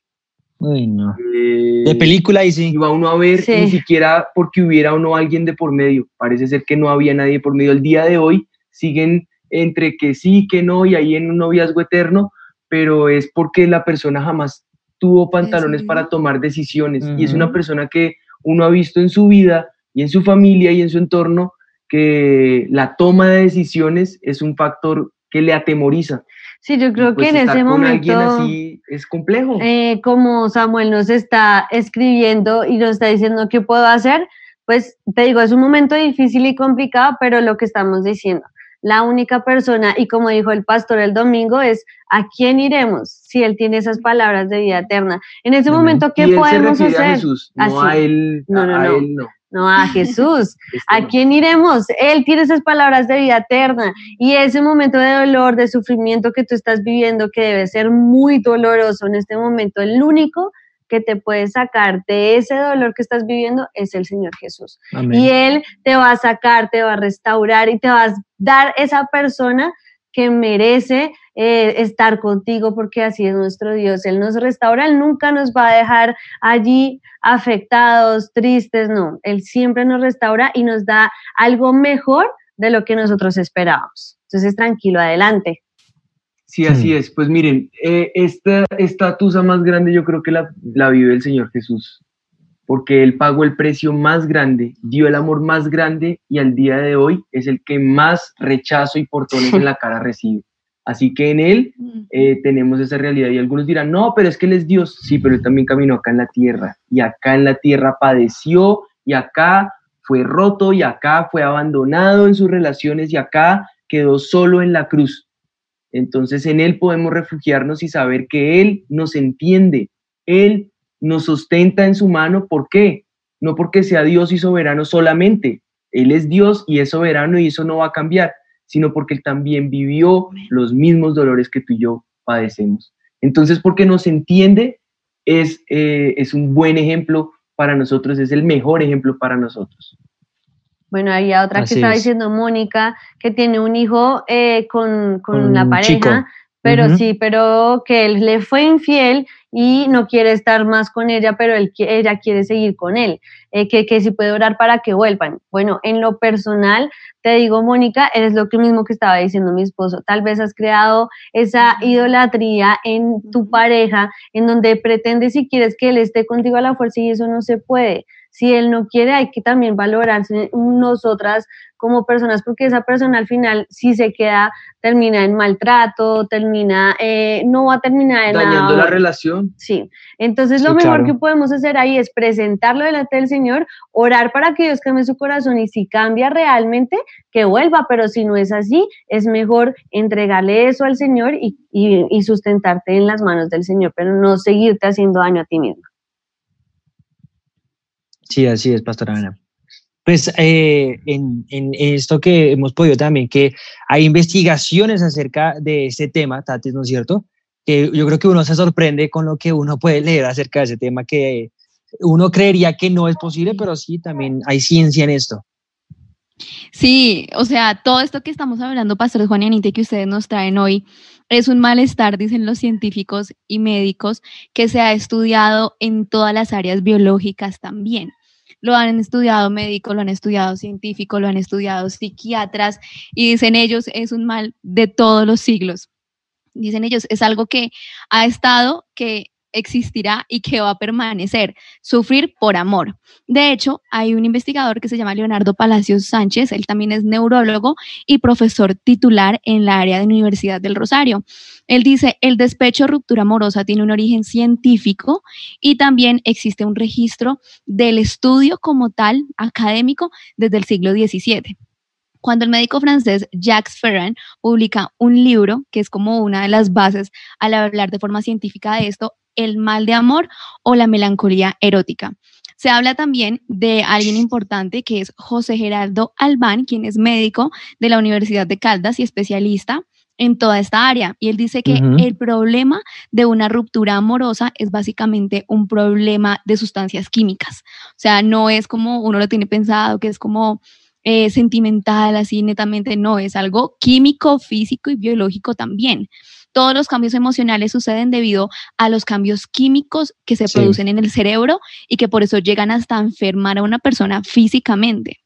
uy, no. Eh, De película y sí. va uno a ver Sí. ni siquiera porque hubiera o no alguien de por medio. Parece ser que no había nadie por medio. El día de hoy siguen entre que sí, que no, y ahí en un noviazgo eterno, pero es porque la persona jamás tuvo pantalones para tomar decisiones. Y es una persona que uno ha visto en su vida y en su familia y en su entorno que la toma de decisiones es un factor que le atemoriza. Sí, yo creo Pues que en ese con alguien momento, así es complejo. eh, como Samuel nos está escribiendo y nos está diciendo qué puedo hacer, pues te digo, es un momento difícil y complicado, pero lo que estamos diciendo, la única persona, y como dijo el pastor el domingo, es a quién iremos si él tiene esas palabras de vida eterna. En ese Amén. momento, ¿qué y él podemos se hacer? a Jesús, no Así. a él, No, no, a no. él no. No, a Jesús. ¿A quién iremos? Él tiene esas palabras de vida eterna y ese momento de dolor, de sufrimiento que tú estás viviendo, que debe ser muy doloroso en este momento, el único que te puede sacar de ese dolor que estás viviendo es el Señor Jesús. Amén. Y Él te va a sacar, te va a restaurar y te va a dar esa persona que merece eh, estar contigo porque así es nuestro Dios. Él nos restaura, Él nunca nos va a dejar allí afectados, tristes, no. Él siempre nos restaura y nos da algo mejor de lo que nosotros esperábamos. Entonces, tranquilo, adelante. Sí, así Hmm. es. Pues miren, eh, esta esta tusa más grande yo creo que la, la vive el Señor Jesús, porque Él pagó el precio más grande, dio el amor más grande y al día de hoy es el que más rechazo y portones en la cara recibe. Así que en Él eh, tenemos esa realidad y algunos dirán, no, pero es que Él es Dios. Sí, pero Él también caminó acá en la tierra y acá en la tierra padeció y acá fue roto y acá fue abandonado en sus relaciones y acá quedó solo en la cruz. Entonces en Él podemos refugiarnos y saber que Él nos entiende, Él nos sustenta en su mano. ¿Por qué? No porque sea Dios y soberano solamente. Él es Dios y es soberano y eso no va a cambiar, sino porque Él también vivió los mismos dolores que tú y yo padecemos. Entonces, porque nos entiende, es, eh, es un buen ejemplo para nosotros, es el mejor ejemplo para nosotros. Bueno, había otra Así que estaba es. diciendo Mónica, que tiene un hijo eh, con, con pareja, chico. Pero sí, pero que él le fue infiel y no quiere estar más con ella, pero él, ella quiere seguir con él, eh, que, que si puede orar para que vuelvan. Bueno, en lo personal, te digo, Mónica, eres lo que mismo que estaba diciendo mi esposo, tal vez has creado esa idolatría en tu pareja, en donde pretendes y quieres que él esté contigo a la fuerza y eso no se puede. Si él no quiere, hay que también valorarse nosotras como personas, porque esa persona al final, si se queda, termina en maltrato, termina, eh, no va a terminar en Dañando nada la relación. Sí, entonces lo mejor claro. que podemos hacer ahí es presentarlo delante del Señor, orar para que Dios cambie su corazón y si cambia realmente, que vuelva, pero si no es así, es mejor entregarle eso al Señor y, y- y sustentarte en las manos del Señor, pero no seguirte haciendo daño a ti mismo. Sí, así es, Pastora Ana. Pues eh, en, en esto que hemos podido también, que hay investigaciones acerca de este tema, Tatis, ¿no es cierto? Que yo creo que uno se sorprende con lo que uno puede leer acerca de ese tema, que uno creería que no es posible, pero sí, también hay ciencia en esto. Sí, o sea, todo esto que estamos hablando, pastores Juan y Anita, que ustedes nos traen hoy, es un malestar, dicen los científicos y médicos, que se ha estudiado en todas las áreas biológicas también. Lo han estudiado médicos, lo han estudiado científicos, lo han estudiado psiquiatras, y dicen ellos, es un mal de todos los siglos. Dicen ellos, es algo que ha estado, que existirá y que va a permanecer, sufrir por amor. De hecho, hay un investigador que se llama Leonardo Palacios Sánchez, él también es neurólogo y profesor titular en la área de la Universidad del Rosario. Él dice, el despecho ruptura amorosa tiene un origen científico y también existe un registro del estudio como tal académico desde el siglo XVII cuando el médico francés Jacques Ferrand publica un libro que es como una de las bases al hablar de forma científica de esto, el mal de amor o la melancolía erótica. Se habla también de alguien importante que es José Geraldo Albán, quien es médico de la Universidad de Caldas y especialista en toda esta área. Y él dice que el problema de una ruptura amorosa es básicamente un problema de sustancias químicas. O sea, no es como uno lo tiene pensado, que es como eh, sentimental, así netamente, no, es algo químico, físico y biológico también. Todos los cambios emocionales suceden debido a los cambios químicos que se Sí. producen en el cerebro y que por eso llegan hasta enfermar a una persona físicamente.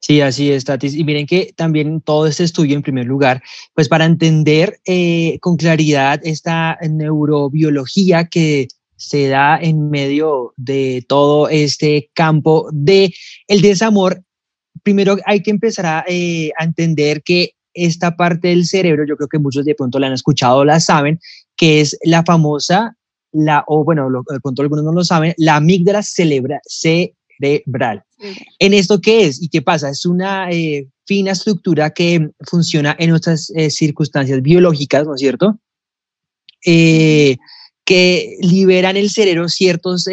Sí, así es, Tatis. Y miren que también todo este estudio, en primer lugar, pues para entender eh, con claridad esta neurobiología que se da en medio de todo este campo de el desamor, primero hay que empezar a, eh, a entender que esta parte del cerebro, yo creo que muchos de pronto la han escuchado o la saben, que es la famosa, la, o bueno, lo- de pronto algunos no lo saben, la amígdala cerebral. ¿En esto qué es y qué pasa? Es una eh, fina estructura que funciona en nuestras eh, circunstancias biológicas, ¿no es cierto? Eh, que liberan el cerebro ciertas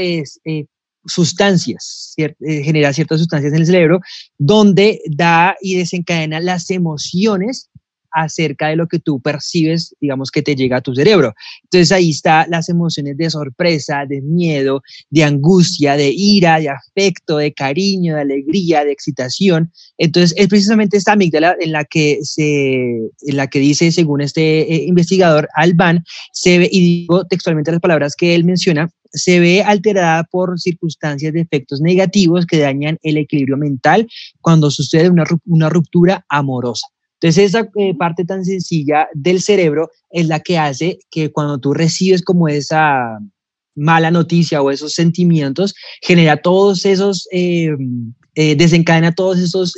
sustancias, eh, genera ciertas sustancias en el cerebro, donde da y desencadena las emociones acerca de lo que tú percibes, digamos, que te llega a tu cerebro. Entonces ahí está las emociones de sorpresa, de miedo, de angustia, de ira, de afecto, de cariño, de alegría, de excitación. Entonces es precisamente esta amígdala en la que se, en la que dice, según este eh, investigador Alban, se ve, y digo textualmente las palabras que él menciona, se ve alterada por circunstancias de efectos negativos que dañan el equilibrio mental cuando sucede una, ru- una ruptura amorosa. Entonces, esa eh, parte tan sencilla del cerebro es la que hace que cuando tú recibes como esa mala noticia o esos sentimientos, genera todos esos, eh, eh, desencadena todos esos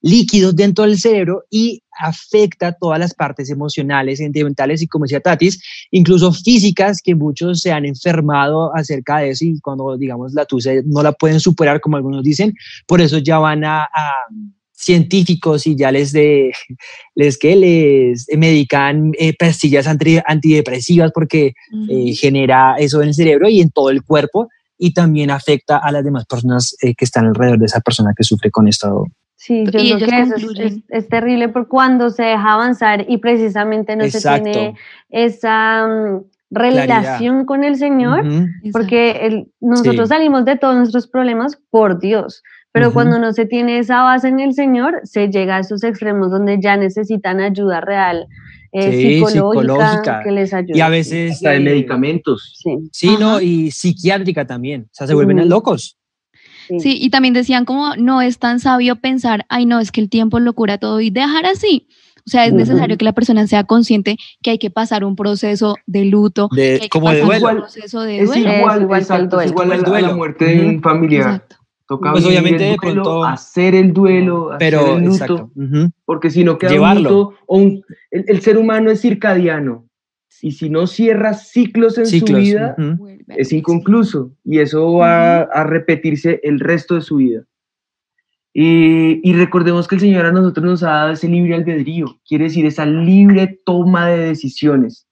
líquidos dentro del cerebro y afecta todas las partes emocionales, sentimentales y, como decía Tatis, incluso físicas que muchos se han enfermado acerca de eso y cuando, digamos, la tusa no la pueden superar, como algunos dicen, por eso ya van a, a científicos y ya les de les que les medican eh, pastillas anti- antidepresivas porque eh, genera eso en el cerebro y en todo el cuerpo y también afecta a las demás personas eh, que están alrededor de esa persona que sufre con esto. Sí, yo Y creo ellos que eso es, es- es terrible por cuando se deja avanzar y precisamente no Exacto. se tiene esa mm, relación con el Señor, Ujú. porque el- nosotros Sí. salimos de todos nuestros problemas por Dios, pero cuando no se tiene esa base en el Señor, se llega a esos extremos donde ya necesitan ayuda real eh, Sí, psicológica, psicológica. que les ayude. Y a veces... Hasta de medicamentos. Sí. Sí, ¿no? Y psiquiátrica también. O sea, se vuelven locos. Sí, y también decían como no es tan sabio pensar, ay no, es que el tiempo lo cura todo y dejar así. O sea, es necesario que la persona sea consciente que hay que pasar un proceso de luto, De- que hay que como de pasar duelo. un proceso de Es duelo. igual, Es igual que el exacto, es igual a la, a la duelo. muerte de un familiar. Exacto. Toca Pues obviamente el de duelo, pronto- hacer el duelo, hacer Pero, el luto, porque si no queda Llevarlo. un luto, o un- el, el ser humano es circadiano, y si no cierra ciclos en Ciclos. su vida, es inconcluso, y eso va a repetirse el resto de su vida. Y, y recordemos que el Señor a nosotros nos ha dado ese libre albedrío, quiere decir esa libre toma de decisiones,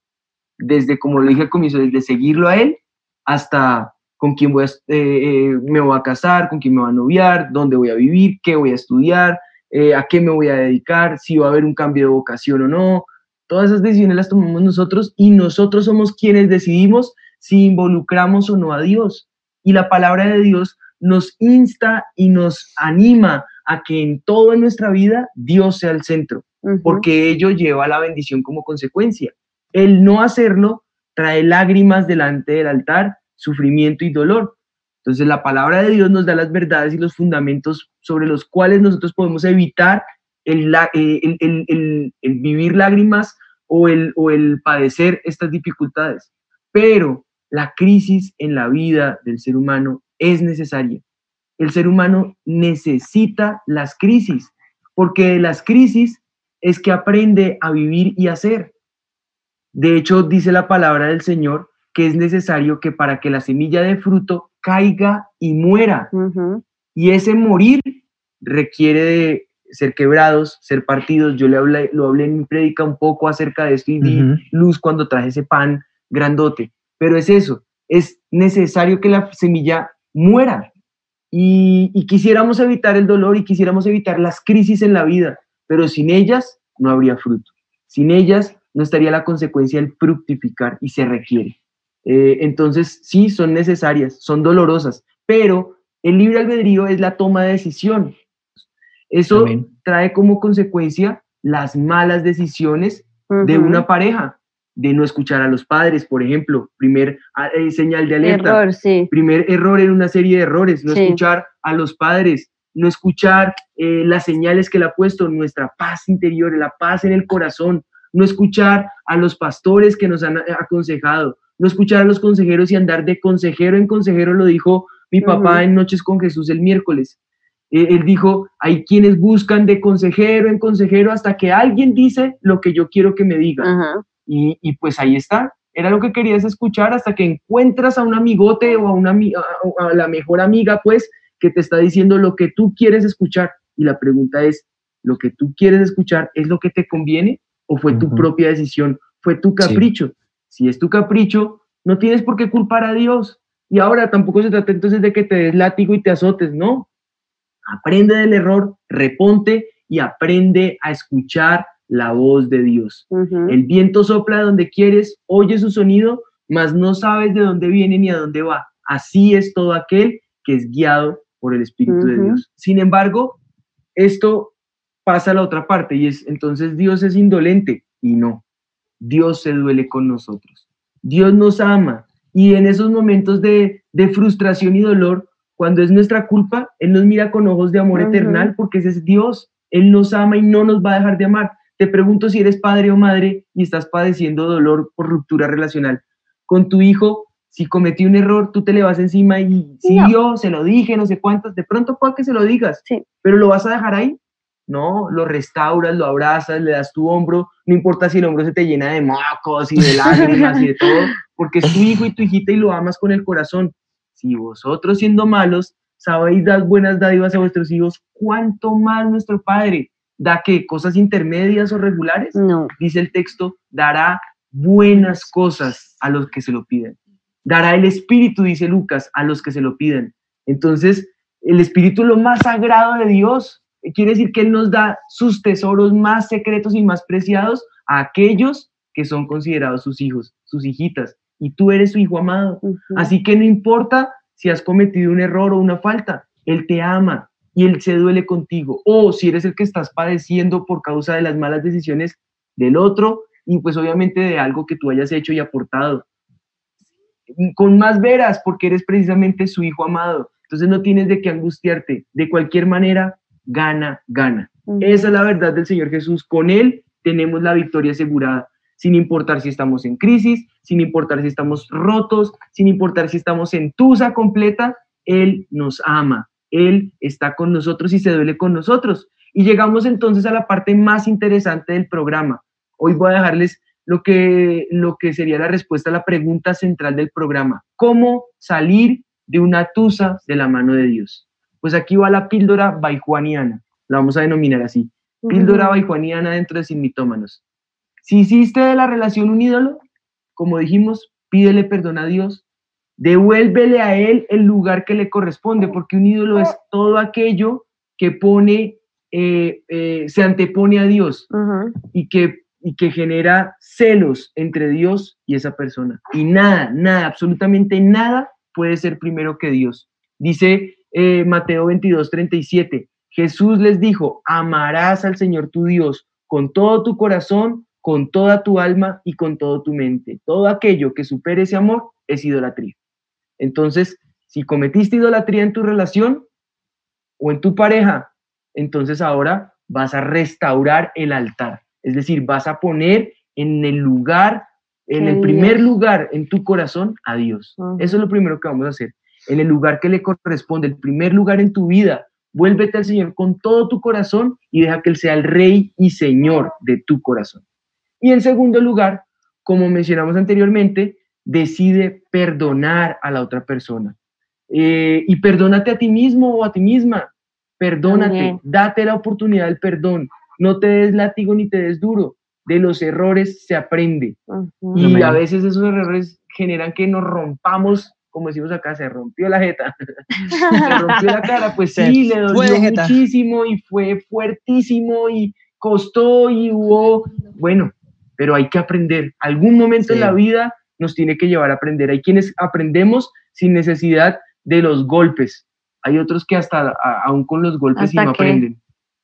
desde, como lo dije al comienzo, desde seguirlo a Él hasta con quién voy a, eh, eh, me voy a casar, con quién me voy a noviar, dónde voy a vivir, qué voy a estudiar, eh, a qué me voy a dedicar, si va a haber un cambio de vocación o no. Todas esas decisiones las tomamos nosotros y nosotros somos quienes decidimos si involucramos o no a Dios. Y la palabra de Dios nos insta y nos anima a que en todo en nuestra vida Dios sea el centro, porque ello lleva a la bendición como consecuencia. El no hacerlo trae lágrimas delante del altar, sufrimiento y dolor. Entonces la palabra de Dios nos da las verdades y los fundamentos sobre los cuales nosotros podemos evitar el, eh, vivir lágrimas o el, o el padecer estas dificultades. Pero la crisis en la vida del ser humano es necesaria. El ser humano necesita las crisis, porque de las crisis es que aprende a vivir y a ser. De hecho, dice la palabra del Señor que es necesario que para que la semilla de fruto caiga y muera. Y ese morir requiere de ser quebrados, ser partidos. Yo le hablé, lo hablé en mi prédica un poco acerca de esto y di luz cuando traje ese pan grandote. Pero es eso, es necesario que la semilla muera. Y, y quisiéramos evitar el dolor y quisiéramos evitar las crisis en la vida, pero sin ellas no habría fruto. Sin ellas no estaría la consecuencia del fructificar y se requiere. Eh, entonces, sí, son necesarias, son dolorosas, pero el libre albedrío es la toma de decisión. Eso Amén. trae como consecuencia las malas decisiones de una pareja, de no escuchar a los padres, por ejemplo, primer ah, eh, señal de alerta, Error, sí. primer error en una serie de errores, no Sí. escuchar a los padres, no escuchar eh, las señales que le ha puesto nuestra paz interior, la paz en el corazón, no escuchar a los pastores que nos han aconsejado, no escuchar a los consejeros y andar de consejero en consejero, lo dijo mi papá en Noches con Jesús el miércoles. Eh, él dijo, hay quienes buscan de consejero en consejero hasta que alguien dice lo que yo quiero que me diga. Y, y pues ahí está. Era lo que querías escuchar hasta que encuentras a un amigote o a, una, a, a la mejor amiga, pues, que te está diciendo lo que tú quieres escuchar. Y la pregunta es, ¿lo que tú quieres escuchar es lo que te conviene o fue tu propia decisión? ¿Fue tu capricho? Si es tu capricho, no tienes por qué culpar a Dios. Y ahora tampoco se trata entonces de que te des látigo y te azotes, no. Aprende del error, reponte y aprende a escuchar la voz de Dios. El viento sopla de donde quieres, oye su sonido, mas no sabes de dónde viene ni a dónde va. Así es todo aquel que es guiado por el Espíritu de. Dios. Sin embargo, esto pasa a la otra parte y es entonces Dios es indolente y no. Dios se duele con nosotros. Dios nos ama y en esos momentos de, de frustración y dolor, cuando es nuestra culpa, Él nos mira con ojos de amor Ujú. eternal porque ese es Dios. Él nos ama y no nos va a dejar de amar. Te pregunto si eres padre o madre y estás padeciendo dolor por ruptura relacional. Con tu hijo, si cometió un error, tú te le vas encima y si No. yo se lo dije, no sé cuántas, de pronto puede que se lo digas, Sí. pero lo vas a dejar ahí. No, lo restauras, lo abrazas, le das tu hombro, no importa si el hombro se te llena de mocos y de lágrimas y de todo, porque es tu hijo y tu hijita y lo amas con el corazón. Si vosotros siendo malos sabéis dar buenas dádivas a vuestros hijos, ¿cuánto más nuestro Padre da que cosas intermedias o regulares? No. Dice el texto, dará buenas cosas a los que se lo piden. Dará el Espíritu, dice Lucas, a los que se lo piden. Entonces, el Espíritu es lo más sagrado de Dios. Quiere decir que Él nos da sus tesoros más secretos y más preciados a aquellos que son considerados sus hijos, sus hijitas. Y tú eres su hijo amado. Así que no importa si has cometido un error o una falta, Él te ama y Él se duele contigo. O si eres el que estás padeciendo por causa de las malas decisiones del otro, y pues obviamente de algo que tú hayas hecho y aportado. Con más veras, porque eres precisamente su hijo amado. Entonces no tienes de qué angustiarte. De cualquier manera, gana, gana. Esa es la verdad del Señor Jesús. Con Él tenemos la victoria asegurada, sin importar si estamos en crisis, sin importar si estamos rotos, sin importar si estamos en tusa completa, Él nos ama. Él está con nosotros y se duele con nosotros. Y llegamos entonces a la parte más interesante del programa. Hoy voy a dejarles lo que, lo que sería la respuesta a la pregunta central del programa. ¿Cómo salir de una tusa de la mano de Dios? Pues aquí va la píldora baijuaniana, la vamos a denominar así. Píldora baijuaniana dentro de Sin Mitómanos. Si hiciste de la relación un ídolo, como dijimos, pídele perdón a Dios, devuélvele a Él el lugar que le corresponde, porque un ídolo es todo aquello que pone, eh, eh, se antepone a Dios y, que, y que genera celos entre Dios y esa persona. Y nada, nada, absolutamente nada puede ser primero que Dios. Dice eh, Mateo 22, 37, Jesús les dijo, amarás al Señor tu Dios con todo tu corazón, con toda tu alma y con todo tu mente. Todo aquello que supere ese amor es idolatría. Entonces, si cometiste idolatría en tu relación o en tu pareja, entonces ahora vas a restaurar el altar. Es decir, vas a poner en el lugar, en el primer lugar en tu corazón a Dios. Eso es lo primero que vamos a hacer. En el lugar que le corresponde, el primer lugar en tu vida, vuélvete al Señor con todo tu corazón y deja que Él sea el Rey y Señor de tu corazón. Y en segundo lugar, como mencionamos anteriormente, decide perdonar a la otra persona. Eh, y perdónate a ti mismo o a ti misma. Perdónate, date la oportunidad del perdón. No te des látigo ni te des duro. De los errores se aprende. Y a veces esos errores generan que nos rompamos, como decimos acá, se rompió la jeta. se rompió la cara, pues sí, le dolió muchísimo y fue fuertísimo y costó y hubo, bueno, pero hay que aprender. Algún momento en la vida nos tiene que llevar a aprender. Hay quienes aprendemos sin necesidad de los golpes. Hay otros que hasta aún con los golpes no aprenden.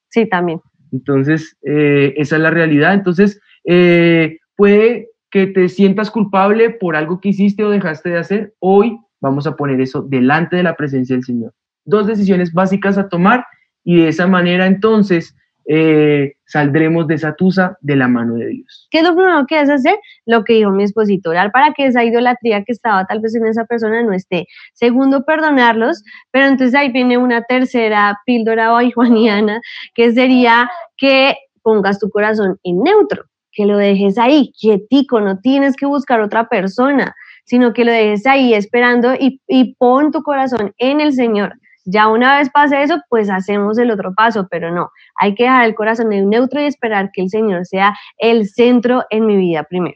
Sí, también. Entonces, eh, esa es la realidad. Entonces, eh, puede que te sientas culpable por algo que hiciste o dejaste de hacer. Hoy vamos a poner eso delante de la presencia del Señor. Dos decisiones básicas a tomar y de esa manera entonces eh, saldremos de esa tusa de la mano de Dios. ¿Qué es lo primero que debes hacer? Lo que dijo mi esposito, para que esa idolatría que estaba tal vez en esa persona no esté. Segundo, perdonarlos, pero entonces ahí viene una tercera píldora juaniana, que sería que pongas tu corazón en neutro, que lo dejes ahí, quietico, no tienes que buscar otra persona, sino que lo dejes ahí esperando y, y pon tu corazón en el Señor ya una vez pase eso, pues hacemos el otro paso, pero no, hay que dejar el corazón en neutro y esperar que el Señor sea el centro en mi vida primero.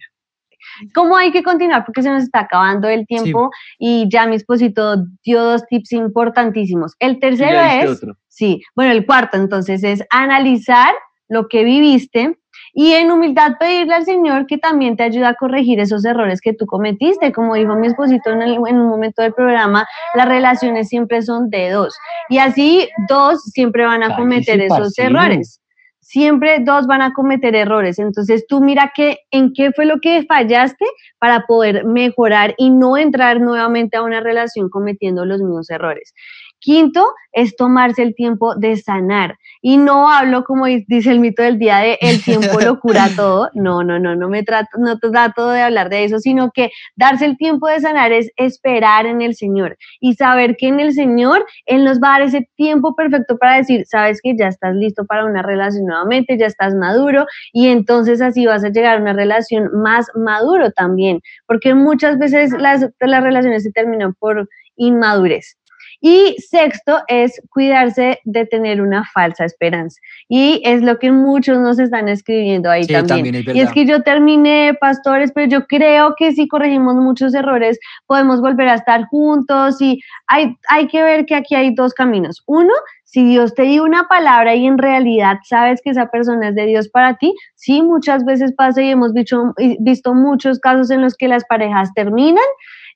¿Cómo hay que continuar? Porque se nos está acabando el tiempo y ya mi esposito dio dos tips importantísimos. El tercero es, sí, bueno, el cuarto entonces es analizar lo que viviste y en humildad pedirle al Señor que también te ayude a corregir esos errores que tú cometiste. Como dijo mi esposito en, en un momento del programa, las relaciones siempre son de dos. Y así dos siempre van a cometer esos errores siempre dos van a cometer errores. Entonces tú mira que, en qué fue lo que fallaste para poder mejorar y no entrar nuevamente a una relación cometiendo los mismos errores. Quinto es tomarse el tiempo de sanar. Y no hablo como dice el mito del día de el tiempo lo cura todo. No, no, no, no me trato, no trato de hablar de eso, sino que darse el tiempo de sanar es esperar en el Señor y saber que en el Señor Él nos va a dar ese tiempo perfecto para decir, sabes que ya estás listo para una relación nuevamente, ya estás maduro y entonces así vas a llegar a una relación más maduro también, porque muchas veces las, las relaciones se terminan por inmadurez. Y sexto es cuidarse de tener una falsa esperanza. Y es lo que muchos nos están escribiendo ahí también. y es que yo terminé, pastores, pero yo creo que si corregimos muchos errores, podemos volver a estar juntos. Y hay, hay que ver que aquí hay dos caminos. Uno, si Dios te dio una palabra y en realidad sabes que esa persona es de Dios para ti, sí, muchas veces pasa y hemos visto, visto muchos casos en los que las parejas terminan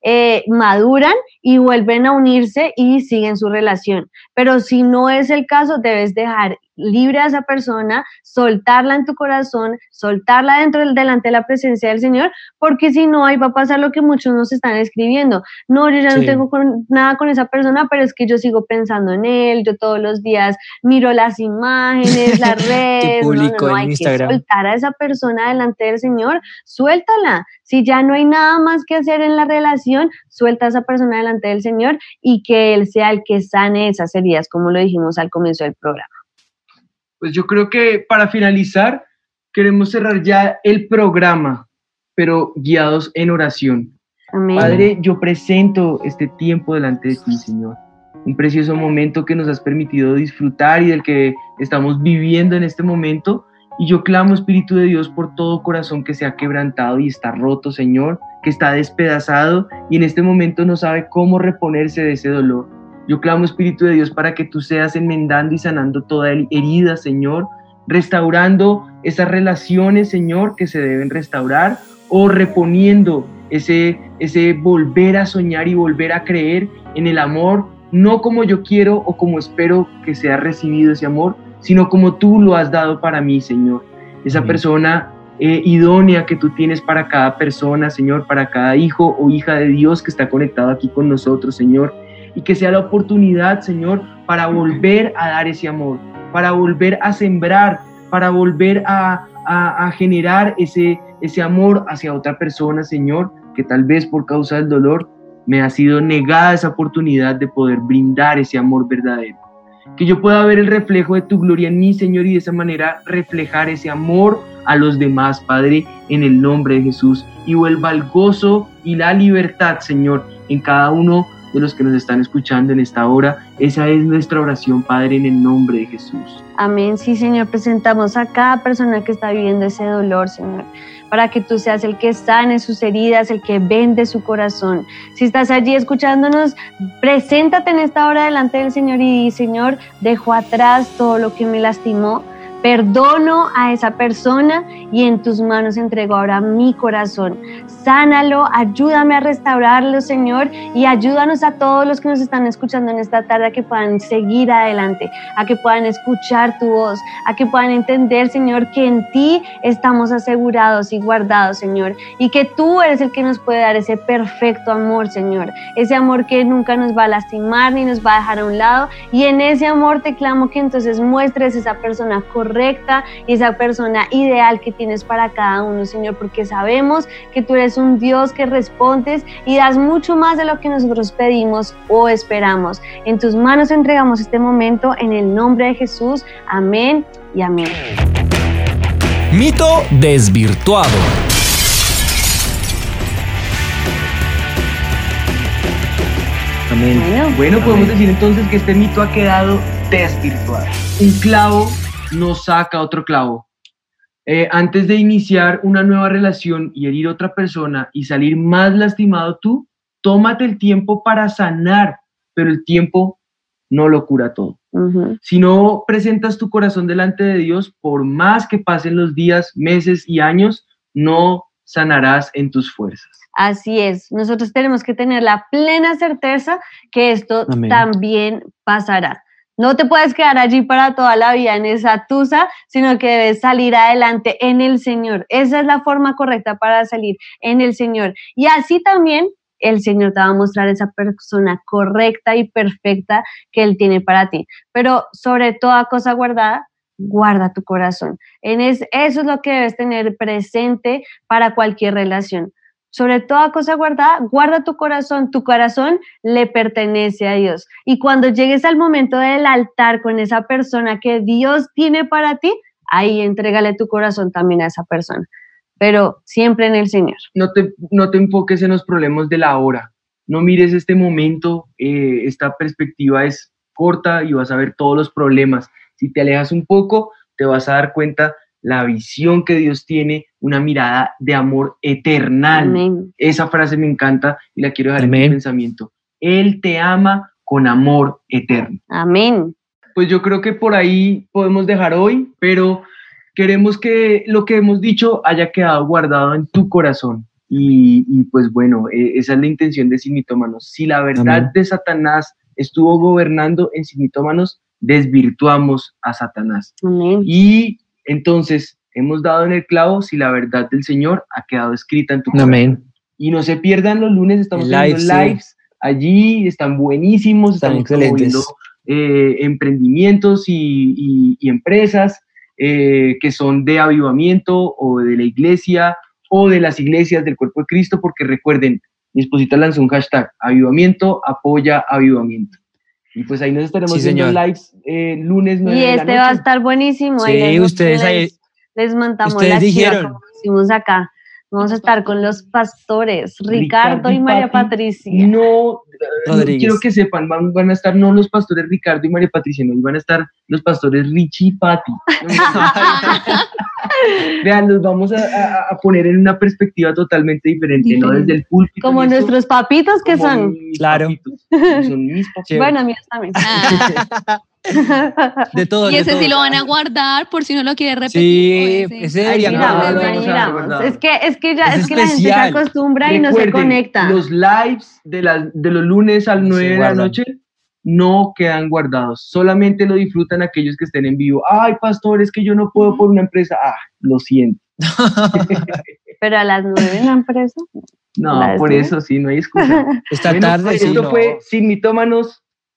eh, maduran y vuelven a unirse y siguen su relación. Pero si no es el caso, debes dejar libre a esa persona, soltarla en tu corazón, soltarla dentro del, delante de la presencia del Señor, porque si no, ahí va a pasar lo que muchos nos están escribiendo. No, yo ya no tengo nada con esa persona, pero es que yo sigo pensando en él, yo todos los días miro las imágenes, las redes, no, no, no, hay que soltar a esa persona delante del Señor, suéltala. Si ya no hay nada más que hacer en la relación, suelta a esa persona delante del Señor y que Él sea el que sane esas heridas, como lo dijimos al comienzo del programa. Pues yo creo que para finalizar, queremos cerrar ya el programa, pero guiados en oración. Padre, yo presento este tiempo delante de ti, Señor. Un precioso momento que nos has permitido disfrutar y del que estamos viviendo en este momento. Y yo clamo, Espíritu de Dios, por todo corazón que se ha quebrantado y está roto, Señor, que está despedazado y en este momento no sabe cómo reponerse de ese dolor. Yo clamo, Espíritu de Dios, para que tú seas enmendando y sanando toda herida, Señor, restaurando esas relaciones, Señor, que se deben restaurar, o reponiendo ese, ese volver a soñar y volver a creer en el amor, no como yo quiero o como espero que sea recibido ese amor, sino como tú lo has dado para mí, Señor. Esa persona eh, idónea que tú tienes para cada persona, Señor, para cada hijo o hija de Dios que está conectado aquí con nosotros, Señor y que sea la oportunidad, Señor, para volver a dar ese amor, para volver a sembrar, para volver a, generar ese, ese amor hacia otra persona, Señor, que tal vez por causa del dolor me ha sido negada esa oportunidad de poder brindar ese amor verdadero. Que yo pueda ver el reflejo de tu gloria en mí, Señor, y de esa manera reflejar ese amor a los demás, Padre, en el nombre de Jesús. Y vuelva el gozo y la libertad, Señor, en cada uno de los que nos están escuchando en esta hora. Esa es nuestra oración, Padre, en el nombre de Jesús. Amén. Sí, Señor, presentamos a cada persona que está viviendo ese dolor, Señor para que tú seas el que sane sus heridas, el que vende su corazón. Si estás allí escuchándonos, preséntate en esta hora delante del Señor y di, Señor, dejo atrás todo lo que me lastimó Perdono a esa persona y en tus manos entrego ahora mi corazón. Sánalo, ayúdame a restaurarlo, Señor, y ayúdanos a todos los que nos están escuchando en esta tarde a que puedan seguir adelante, a que puedan escuchar tu voz, a que puedan entender, Señor, que en ti estamos asegurados y guardados, Señor, y que tú eres el que nos puede dar ese perfecto amor, Señor, ese amor que nunca nos va a lastimar ni nos va a dejar a un lado, y en ese amor te clamo que entonces muestres esa persona correcta y esa persona ideal que tienes para cada uno, Señor, porque sabemos que tú eres un Dios que respondes y das mucho más de lo que nosotros pedimos o esperamos. En tus manos entregamos este momento en el nombre de Jesús. Amén y amén. Mito desvirtuado. Amén. Bueno, podemos decir entonces que este mito ha quedado desvirtuado. Un clavo no saca otro clavo. Eh, antes de iniciar una nueva relación y herir a otra persona y salir más lastimado tú, tómate el tiempo para sanar, pero el tiempo no lo cura todo. Si no presentas tu corazón delante de Dios, por más que pasen los días, meses y años, no sanarás en tus fuerzas. Así es, nosotros tenemos que tener la plena certeza que esto también pasará. No te puedes quedar allí para toda la vida en esa tusa, sino que debes salir adelante en el Señor. Esa es la forma correcta para salir en el Señor. Y así también el Señor te va a mostrar esa persona correcta y perfecta que Él tiene para ti. Pero sobre toda cosa guardada, guarda tu corazón. En eso es lo que debes tener presente para cualquier relación sobre toda cosa guardada, guarda tu corazón. Tu corazón le pertenece a Dios. Y cuando llegues al momento del altar con esa persona que Dios tiene para ti, ahí entrégale tu corazón también a esa persona. Pero siempre en el Señor. No te, no te enfoques en los problemas de la hora. No mires este momento. Eh, esta perspectiva es corta y vas a ver todos los problemas. Si te alejas un poco, te vas a dar cuenta la visión que Dios tiene, una mirada de amor eternal. Esa frase me encanta y la quiero dejar en mi pensamiento. Él te ama con amor eterno. Amén. Pues yo creo que por ahí podemos dejar hoy, pero queremos que lo que hemos dicho haya quedado guardado en tu corazón. Y, pues bueno, e, esa es la intención de Simitómanos. Si la verdad de Satanás estuvo gobernando en Simitómanos, desvirtuamos a Satanás. Amén. Y entonces hemos dado en el clavo si la verdad del Señor ha quedado escrita en tu corazón. Amén. Y no se pierdan los lunes, estamos El teniendo live, sí. lives allí, están buenísimos, Están excelentes. eh, emprendimientos y, y- y empresas eh, que son de avivamiento o de la iglesia o de las iglesias del cuerpo de Cristo, porque recuerden, mi esposita lanzó un hashtag, avivamiento apoya avivamiento. Y pues ahí nos estaremos Sí, viendo lives eh, lunes 9 Y de la este va a estar buenísimo. Sí, ahí les- ustedes ahí- les, les montamos ustedes la chiva, dijeron. como decimos acá. Vamos a estar con los pastores Ricardo, Ricardo y y María Pati. Patricia. No, Rodríguez. quiero que sepan, van, van a estar no los pastores Ricardo y María Patricia, no, van a estar los pastores Richie y Patti. Vean, los vamos a, a- a poner en una perspectiva totalmente diferente, no desde el púlpito. Como eso, nuestros papitos que son. Claro. papitos, Son mis papitos. Bueno, míos también. De todo. y ese todo. sí lo van a guardar por si no lo quiere repetir. Sí, ese- ese miramos, no, no, no, no, miramos. no, no. Es que, es que ya, Es es, que la gente se acostumbra y no se Recuerden, conecta. Los lives de, las de los lunes al No se 9 de la noche no quedan guardados, solamente lo disfrutan aquellos que estén en vivo. Ay, pastor, es que yo no puedo por una empresa. Ah, lo siento. Pero a las nueve en la empresa. No, ¿La por eso sí, no hay excusa. Esta Bueno, tarde pues, sí, esto no. fue Sin Mitómanos.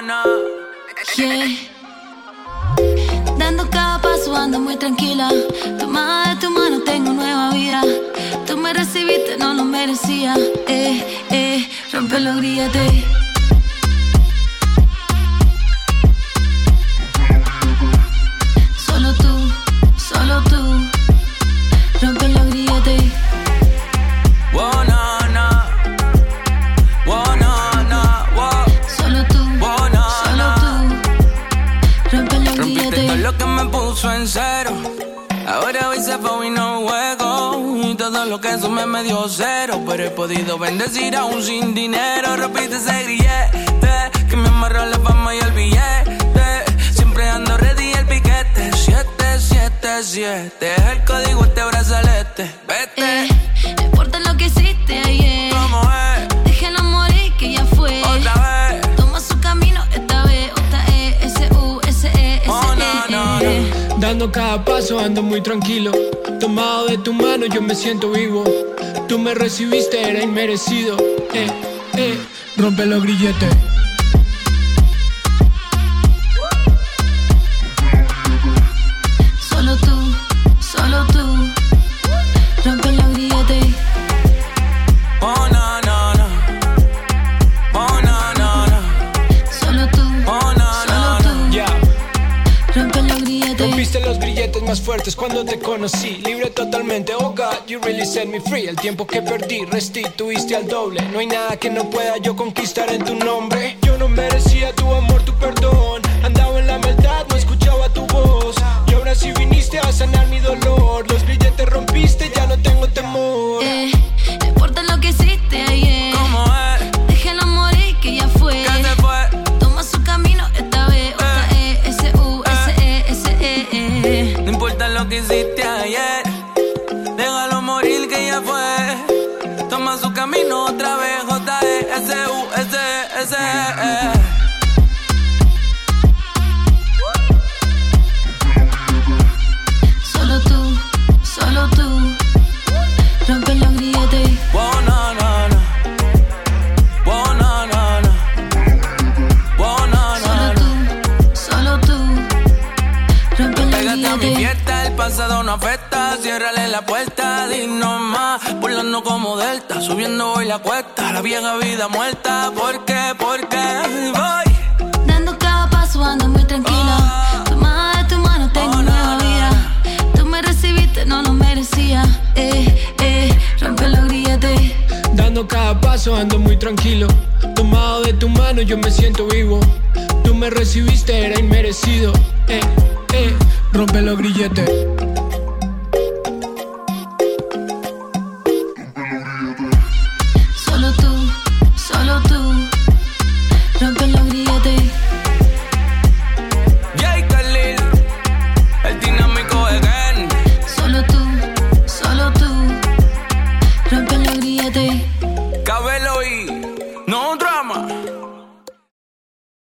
Yeah. Dando cada paso ando muy tranquila. Tomada de tu mano tengo nueva vida. Tú me recibiste, no lo merecía. Eh, eh, rompe los grilletes. Solo tú, solo tú. Rompe los grilletes. Puso en cero. Ahora hoy se fue y no juego. Y todo lo que sumé me dio cero. Pero he podido bendecir aún sin dinero. Rompiste ese grillete. Que me amarró la fama y el billete. Siempre ando ready el piquete. 777. Es el código este brazalete. Vete. Eh, no importa lo que hiciste ayer. ¿Cómo Dando cada paso ando muy tranquilo. Tomado de tu mano yo me siento vivo. Tú me recibiste, era inmerecido. Eh, eh, rompe los grilletes. Solo tú, solo tú. Más fuertes cuando te conocí. Libre totalmente, oh God, you really set me free. El tiempo que perdí, restituiste al doble. No hay nada que no pueda yo conquistar en tu nombre. Yo no merecía tu amor, tu perdón. Andaba en la maldad, no escuchaba tu voz. Y ahora sí viniste a sanar mi dolor. Los grilletes rompiste, ya no tengo temor. Eh, no importa lo que hiciste ayer. ¿Cómo no afecta. Ciérrale la puerta, dinos más. Volando como delta, subiendo hoy la cuesta. La vieja vida muerta, ¿por qué? ¿Por qué? Voy. Dando cada paso ando muy tranquila. Tomada de tu mano tengo nueva vida. Tú me recibiste, no lo merecía. Eh, eh, rompe los grilletes. Dando cada paso ando muy tranquilo. Tomado de tu mano yo me siento vivo. tú me recibiste era inmerecido. Eh, eh, rompe los grilletes.